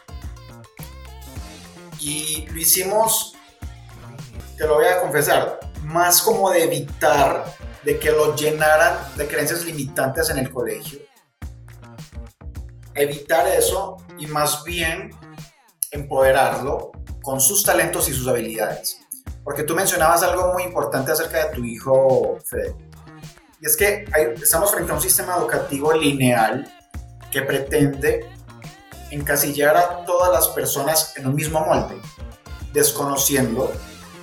S2: Y lo hicimos, te lo voy a confesar, más como de evitar de que lo llenaran de creencias limitantes en el colegio. Evitar eso y más bien empoderarlo con sus talentos y sus habilidades. Porque tú mencionabas algo muy importante acerca de tu hijo, Fede. Y es que estamos frente a un sistema educativo lineal que pretende encasillar a todas las personas en un mismo molde, desconociendo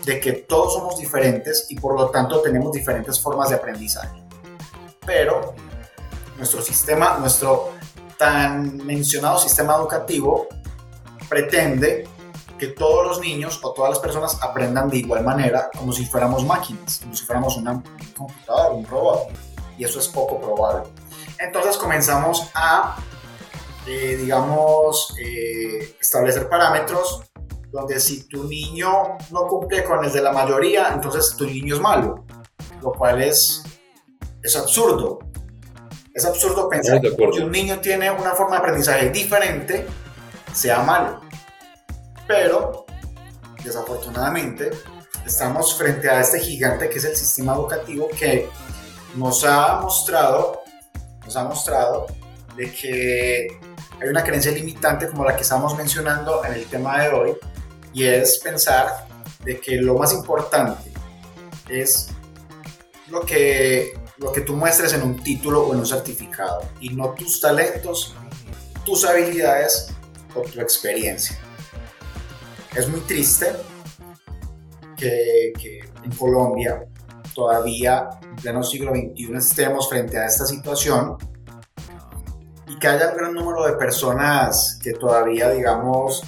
S2: de que todos somos diferentes y por lo tanto tenemos diferentes formas de aprendizaje. Pero nuestro sistema, nuestro tan mencionado sistema educativo pretende que todos los niños o todas las personas aprendan de igual manera como si fuéramos máquinas, como si fuéramos una, un computador, un robot. Y eso es poco probable. Entonces comenzamos a, eh, digamos, eh, establecer parámetros donde si tu niño no cumple con el de la mayoría, entonces tu niño es malo, lo cual es, es absurdo. Es absurdo pensar que un niño tiene una forma de aprendizaje diferente, sea malo. Pero, desafortunadamente, estamos frente a este gigante que es el sistema educativo que nos ha mostrado, nos ha mostrado de que hay una creencia limitante como la que estamos mencionando en el tema de hoy y es pensar de que lo más importante es lo que, lo que tú muestres en un título o en un certificado y no tus talentos, tus habilidades o tu experiencia. Es muy triste que, en Colombia todavía en pleno siglo XXI estemos frente a esta situación y que haya un gran número de personas que todavía, digamos,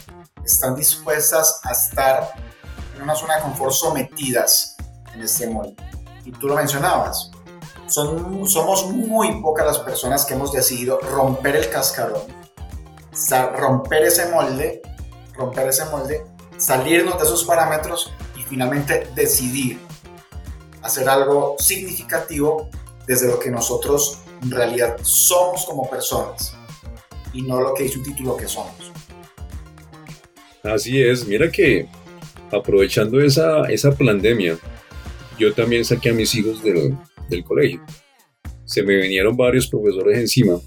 S2: están dispuestas a estar en una zona de confort sometidas en este molde. Y tú lo mencionabas, son, somos muy pocas las personas que hemos decidido romper el cascarón, romper ese molde, romper ese molde salirnos de esos parámetros y finalmente decidir hacer algo significativo desde lo que nosotros en realidad somos como personas y no lo que dice un título que somos.
S1: Así es, mira que aprovechando esa, esa pandemia, yo también saqué a mis hijos del, del colegio. Se me vinieron varios profesores encima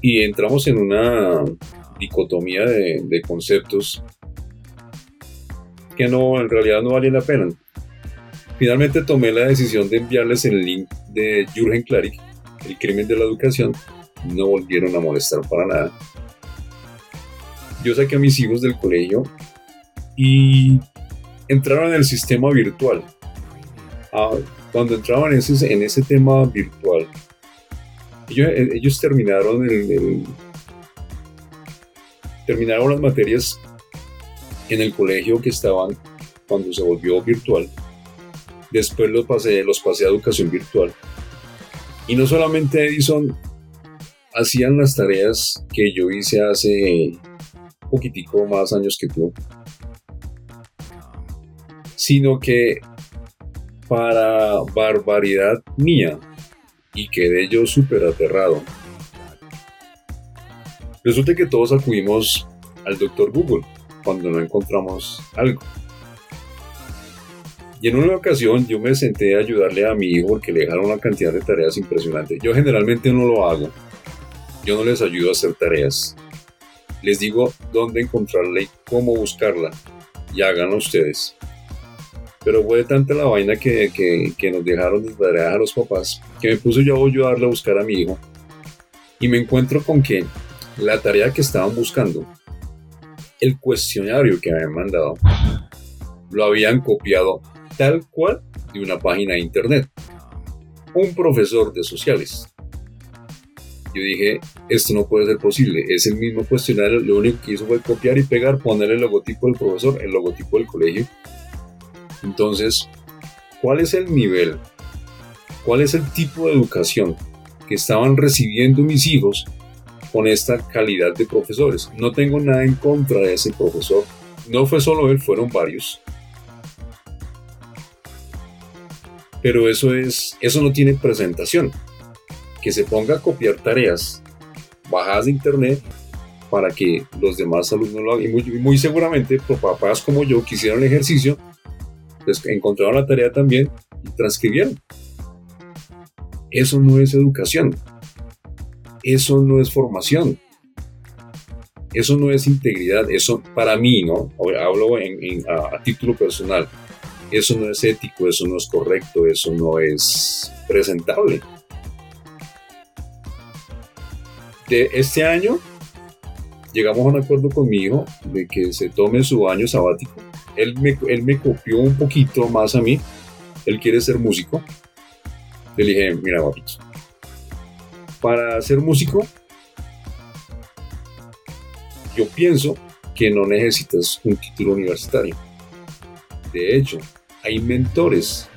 S1: y entramos en una dicotomía de, conceptos que no, en realidad no valían la pena. Finalmente tomé la decisión de enviarles el link de Jürgen Klarik, El crimen de la educación. No volvieron a molestar para nada. Yo saqué a mis hijos del colegio y entraron en el sistema virtual. Ah, cuando entraban en ese, en ese tema virtual, ellos, terminaron el terminaron las materias en el colegio que estaban cuando se volvió virtual. Después los pasé, los pasé a educación virtual. Y no solamente Edison hacían las tareas que yo hice hace poquitico más años que tú, sino que para barbaridad mía, y quedé yo súper aterrado, Resulta que todos acudimos al doctor Google cuando no encontramos algo. Y en una ocasión yo me senté a ayudarle a mi hijo porque le dejaron una cantidad de tareas impresionante. Yo generalmente no lo hago. Yo no les ayudo a hacer tareas. Les digo dónde encontrarla y cómo buscarla. Y háganlo ustedes. Pero fue tanta la vaina que, que, nos dejaron de tareas a los papás que me puse yo a ayudarle a buscar a mi hijo. Y me encuentro con que la tarea que estaban buscando, el cuestionario que habían mandado, lo habían copiado tal cual de una página de internet. Un profesor de sociales. Yo dije, esto no puede ser posible. Es el mismo cuestionario, lo único que hizo fue copiar y pegar, poner el logotipo del profesor, el logotipo del colegio. Entonces, ¿cuál es el nivel? ¿Cuál es el tipo de educación que estaban recibiendo mis hijos con esta calidad de profesores. No tengo nada en contra de ese profesor. No fue solo él, fueron varios. Pero eso es eso no tiene presentación. Que se ponga a copiar tareas bajadas de internet para que los demás alumnos lo hagan. Y muy, muy seguramente papás como yo que hicieron el ejercicio, pues encontraron la tarea también y transcribieron. Eso no es educación. Eso no es formación. Eso no es integridad. Eso para mí, ¿no? Hablo a, título personal. Eso no es ético, eso no es correcto, eso no es presentable. De este año llegamos a un acuerdo con mi hijo de que se tome su año sabático. Él me, él me copió un poquito más a mí. Él quiere ser músico. Le dije, mira, papito, para ser músico, yo pienso que no necesitas un título universitario. De hecho, hay mentores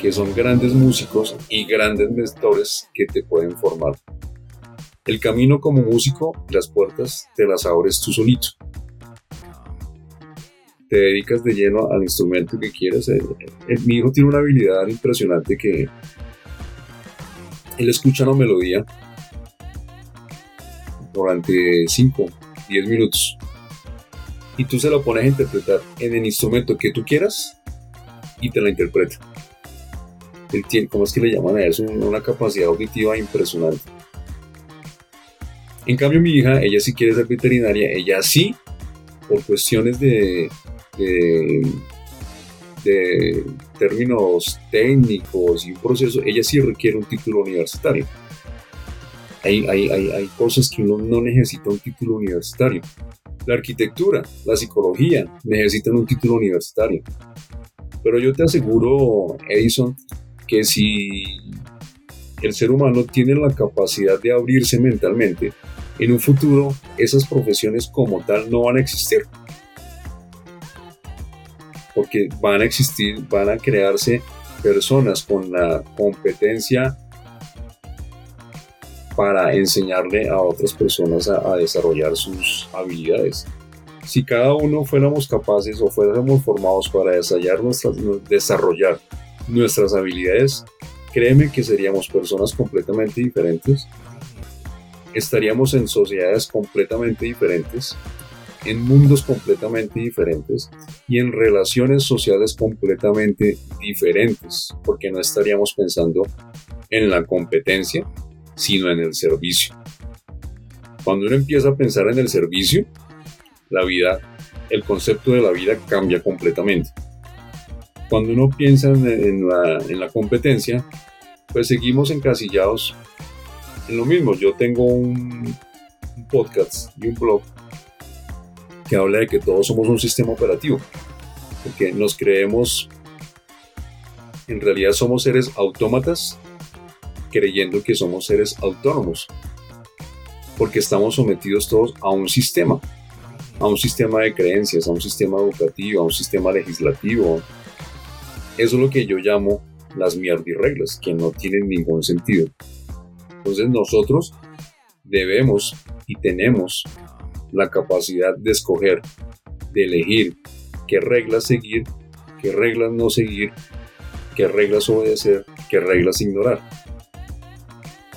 S1: que son grandes músicos y grandes mentores que te pueden formar el camino como músico, las puertas te las abres tú solito. Te dedicas de lleno al instrumento que quieras. Eh, eh, mi hijo tiene una habilidad impresionante que él escucha una melodía durante 5, 10 minutos y tú se lo pones a interpretar en el instrumento que tú quieras y te la interpreta. Él tiene, ¿cómo es que le llaman a? Una capacidad auditiva impresionante. En cambio, mi hija, ella sí quiere ser veterinaria, ella sí, por cuestiones de, términos técnicos y un proceso, ella sí requiere un título universitario. Hay, hay, hay, hay, cosas que uno no necesita un título universitario. La arquitectura, la psicología necesitan un título universitario. Pero yo te aseguro, Edison, que si el ser humano tiene la capacidad de abrirse mentalmente, en un futuro esas profesiones como tal no van a existir. Porque van a existir, van a crearse personas con la competencia para enseñarle a otras personas a, desarrollar sus habilidades. Si cada uno fuéramos capaces o fuéramos formados para desarrollar nuestras, desarrollar nuestras habilidades, créeme que seríamos personas completamente diferentes estaríamos en sociedades completamente diferentes, en mundos completamente diferentes y en relaciones sociales completamente diferentes, porque no estaríamos pensando en la competencia, sino en el servicio. Cuando uno empieza a pensar en el servicio, la vida, el concepto de la vida cambia completamente. Cuando uno piensa en, la, en la competencia, pues seguimos encasillados en lo mismo, yo tengo un, podcast y un blog que habla de que todos somos un sistema operativo, porque nos creemos, en realidad somos seres autómatas creyendo que somos seres autónomos, porque estamos sometidos todos a un sistema, a un sistema de creencias, a un sistema educativo, a un sistema legislativo. Eso es lo que yo llamo las reglas, que no tienen ningún sentido. Entonces nosotros debemos y tenemos la capacidad de escoger, de elegir qué reglas seguir, qué reglas no seguir, qué reglas obedecer, qué reglas ignorar.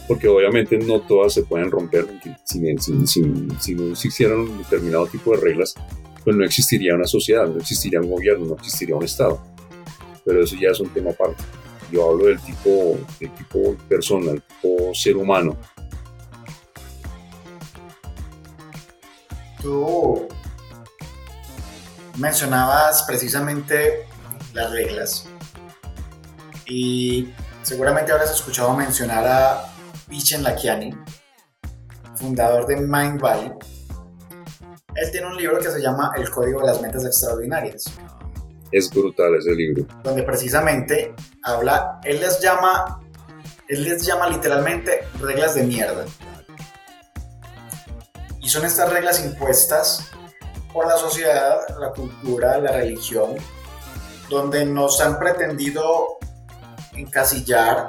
S1: Porque obviamente no todas se pueden romper. Si, si no existieran un determinado tipo de reglas, pues no existiría una sociedad, no existiría un gobierno, no existiría un Estado. Pero eso ya es un tema aparte. Yo hablo del tipo, del tipo persona, el tipo ser humano.
S2: Tú mencionabas precisamente las reglas y seguramente habrás escuchado mencionar a Vishen Lakiani, fundador de Mind Valley. Él tiene un libro que se llama El Código de las Metas Extraordinarias.
S1: Es brutal ese libro.
S2: Donde precisamente habla, él les llama, él les llama literalmente reglas de mierda. Y son estas reglas impuestas por la sociedad, la cultura, la religión, donde nos han pretendido encasillar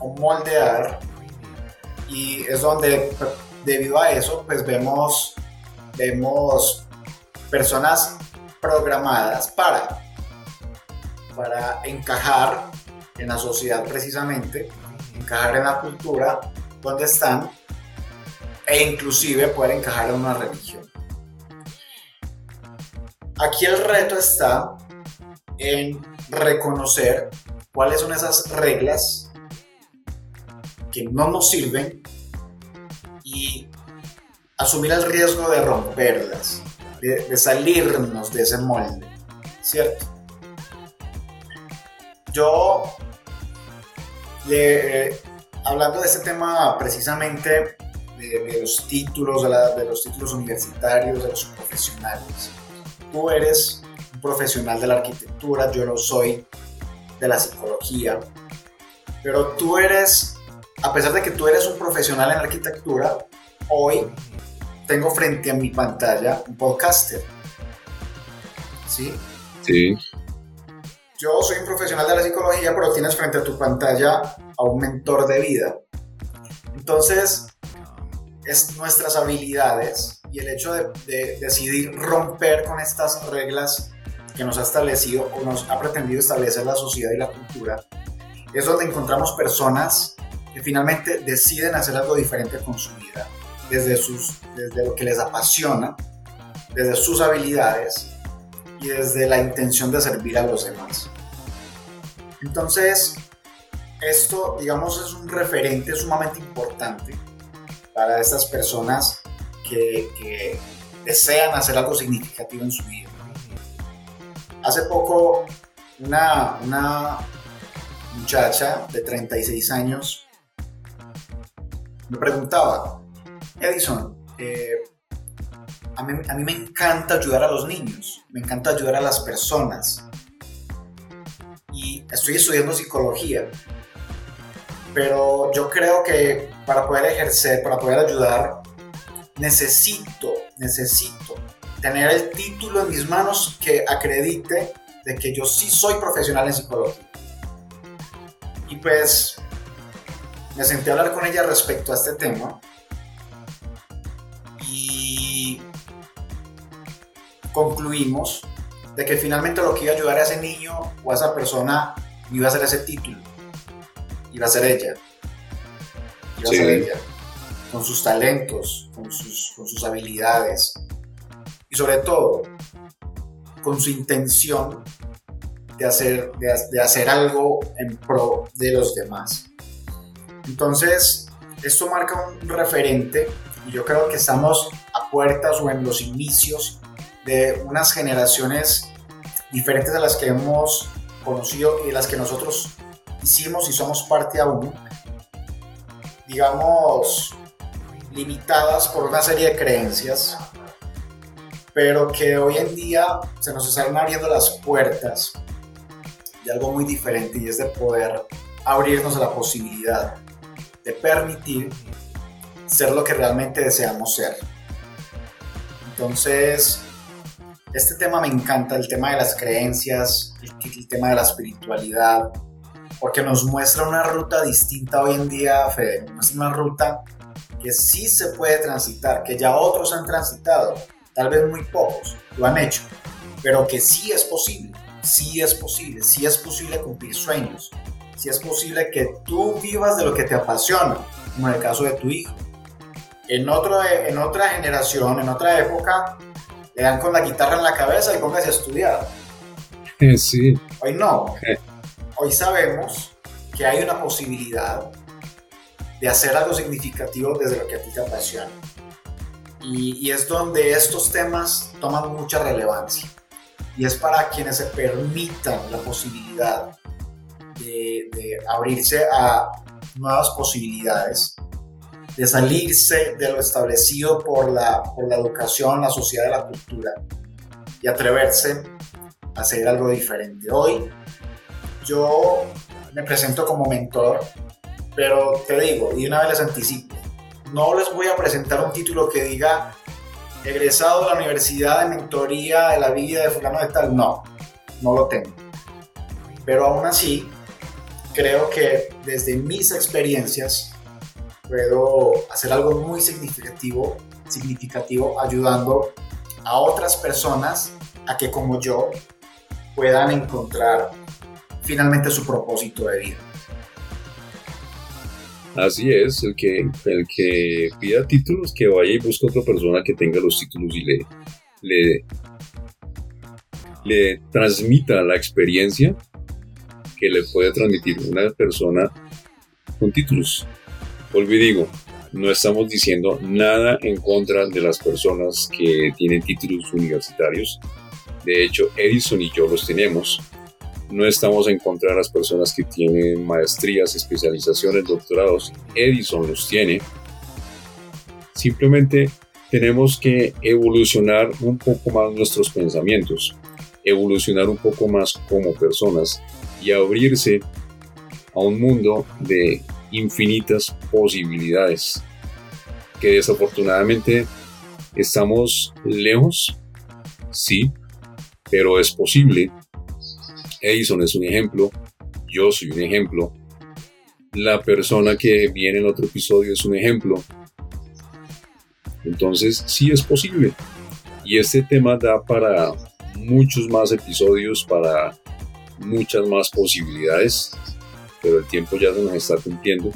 S2: o moldear Y es donde, debido a eso, pues vemos, vemos personas programadas para, para encajar en la sociedad precisamente, encajar en la cultura donde están e inclusive poder encajar en una religión. Aquí el reto está en reconocer cuáles son esas reglas que no nos sirven y asumir el riesgo de romperlas, de, salirnos de ese molde, ¿cierto? Yo, hablando de este tema precisamente de, los títulos, de, los títulos universitarios, de los profesionales, tú eres un profesional de la arquitectura, yo lo soy de la psicología, pero tú eres, a pesar de que tú eres un profesional en la arquitectura, hoy tengo frente a mi pantalla un podcaster. ¿Sí?
S1: Sí.
S2: Yo soy un profesional de la psicología, pero tienes frente a tu pantalla a un mentor de vida. Entonces, es nuestras habilidades y el hecho de, decidir romper con estas reglas que nos ha establecido o nos ha pretendido establecer la sociedad y la cultura, es donde encontramos personas que finalmente deciden hacer algo diferente con su vida, desde, sus, desde lo que les apasiona, desde sus habilidades y desde la intención de servir a los demás. Entonces, esto, digamos, es un referente sumamente importante para estas personas que, desean hacer algo significativo en su vida. Hace poco, una, una muchacha de 36 años me preguntaba, Edison, eh, a, mí, me encanta ayudar a los niños, me encanta ayudar a las personas. Y estoy estudiando psicología pero yo creo que para poder ejercer, para poder ayudar, necesito, necesito tener el título en mis manos que acredite de que yo sí soy profesional en psicología. Y pues me senté a hablar con ella respecto a este tema concluimos de que finalmente lo que iba a ayudar a ese niño o a esa persona iba a ser ese título iba a ser ella. Iba a ser ella. Con sus talentos, con sus, con sus habilidades. Y sobre todo, con su intención de hacer, de, hacer algo en pro de los demás. Entonces, esto marca un referente y yo creo que estamos a puertas o en los inicios de unas generaciones diferentes a las que hemos conocido y las que nosotros hicimos y somos parte aún, digamos, limitadas por una serie de creencias, pero que hoy en día se nos están abriendo las puertas de algo muy diferente y es de poder abrirnos a la posibilidad de permitir ser lo que realmente deseamos ser. Entonces, este tema me encanta, el tema de las creencias, el, tema de la espiritualidad, porque nos muestra una ruta distinta hoy en día, Fede, es una ruta que sí se puede transitar, que ya otros han transitado, tal vez muy pocos lo han hecho, pero que sí es posible, sí es posible, sí es posible cumplir sueños, sí es posible que tú vivas de lo que te apasiona, como en el caso de tu hijo. En, otro, en otra generación, en otra época, le dan con la guitarra en la cabeza y póngase a estudiar.
S1: Sí.
S2: Hoy no. Eh, hoy sabemos que hay una posibilidad de hacer algo significativo desde lo que a ti te apasiona. Y, es donde estos temas toman mucha relevancia. Y es para quienes se permitan la posibilidad de, abrirse a nuevas posibilidades, de salirse de lo establecido por la, por la educación, la sociedad, la cultura y atreverse a hacer algo diferente. Hoy yo me presento como mentor, pero te digo, y una vez les anticipo, no les voy a presentar un título que diga egresado de la Universidad de Mentoría de la Vida de fulano de tal, no, no lo tengo. Pero aún así, creo que desde mis experiencias puedo hacer algo muy significativo, significativo ayudando a otras personas a que como yo puedan encontrar finalmente su propósito de vida.
S1: Así es, el que, el que pida títulos, que vaya y busque otra persona que tenga los títulos y le, le, le transmita la experiencia que le puede transmitir una persona con títulos. Vuelvo digo, no estamos diciendo nada en contra de las personas que tienen títulos universitarios. De hecho, Edison y yo los tenemos. No estamos en contra de las personas que tienen maestrías, especializaciones, doctorados. Edison los tiene. Simplemente tenemos que evolucionar un poco más nuestros pensamientos, evolucionar un poco más como personas y abrirse a un mundo de infinitas posibilidades que desafortunadamente estamos lejos, sí, pero es posible. Edison es un ejemplo, yo soy un ejemplo, la persona que viene en otro episodio es un ejemplo. Entonces, sí es posible. Y este tema da para muchos más episodios, para muchas más posibilidades, pero el tiempo ya se nos está cumpliendo.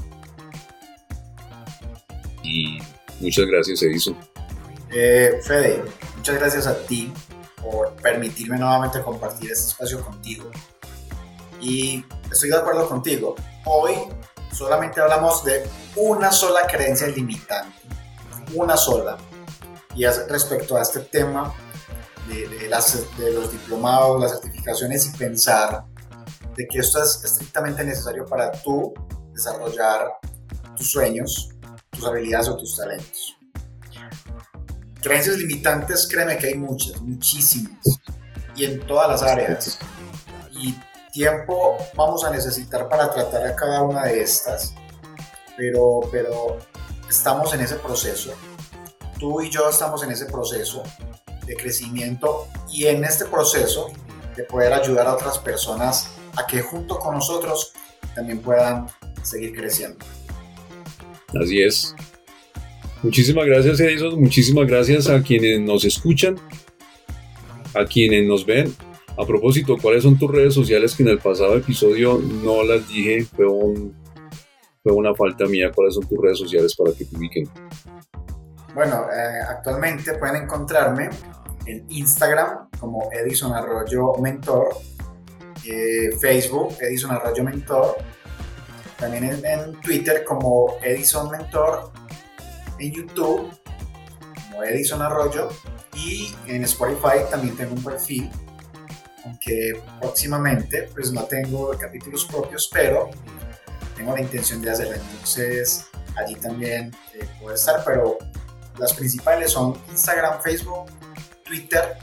S1: Y muchas gracias, Edison.
S2: Eh, Fede, muchas gracias a ti por permitirme nuevamente compartir este espacio contigo. Y estoy de acuerdo contigo. Hoy solamente hablamos de una sola creencia limitante, una sola. Y es respecto a este tema de, las, de los diplomados, las certificaciones y pensar de que esto es estrictamente necesario para tú desarrollar tus sueños, tus habilidades o tus talentos. Creencias limitantes, créeme que hay muchas, muchísimas, y en todas las áreas. Y tiempo vamos a necesitar para tratar a cada una de estas, pero, pero estamos en ese proceso. Tú y yo estamos en ese proceso de crecimiento y en este proceso de poder ayudar a otras personas a que junto con nosotros también puedan seguir creciendo.
S1: Así es. Muchísimas gracias Edison, muchísimas gracias a quienes nos escuchan, a quienes nos ven. A propósito, ¿cuáles son tus redes sociales que en el pasado episodio no las dije? Fue, fue una falta mía. ¿Cuáles son tus redes sociales para que publiquen?
S2: Bueno, eh, actualmente pueden encontrarme en Instagram como Edison Arroyo Mentor, eh, Facebook Edison Arroyo Mentor, también en, Twitter como Edison Mentor, en YouTube como Edison Arroyo. Y en Spotify también tengo un perfil, aunque próximamente pues no tengo capítulos propios, pero tengo la intención de hacerlo, entonces allí también eh, puede estar, pero las principales son Instagram, Facebook, Twitter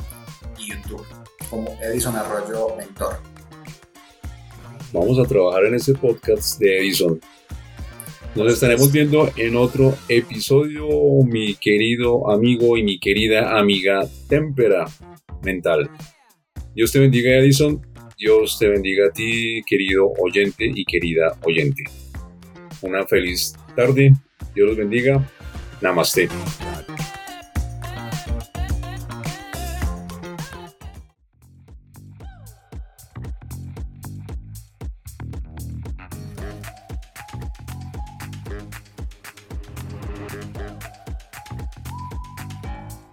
S2: y YouTube, como Edison Arroyo Mentor.
S1: Vamos a trabajar en ese podcast de Edison. Nos estaremos viendo en otro episodio, mi querido amigo y mi querida amiga Tempera Mental. Dios te bendiga, Edison. Dios te bendiga a ti, querido oyente y querida oyente. Una feliz tarde. Dios los bendiga. Namaste.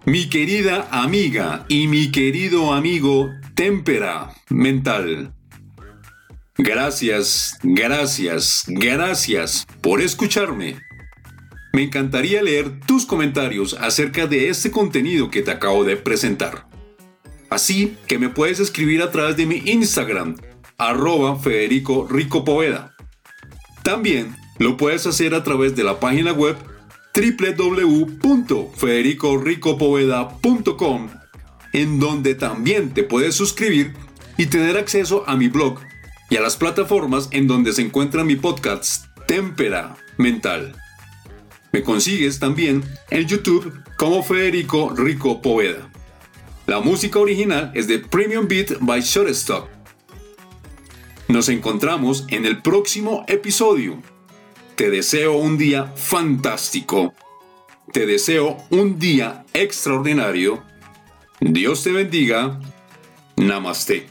S1: Mi querida amiga y mi querido amigo Témpera Mental. Gracias, gracias, gracias por escucharme. Me encantaría leer tus comentarios acerca de este contenido que te acabo de presentar. Así que me puedes escribir a través de mi Instagram, arroba Federico Rico. También lo puedes hacer a través de la página web www.federicoricopoveda.com, en donde también te puedes suscribir y tener acceso a mi blog y a las plataformas en donde se encuentra mi podcast Témpera Mental. Me consigues también en YouTube como Federico Rico Poveda. La música original es de Premium Beat by Shortstop. Nos encontramos en el próximo episodio. Te deseo un día fantástico. Te deseo un día extraordinario. Dios te bendiga. Namaste.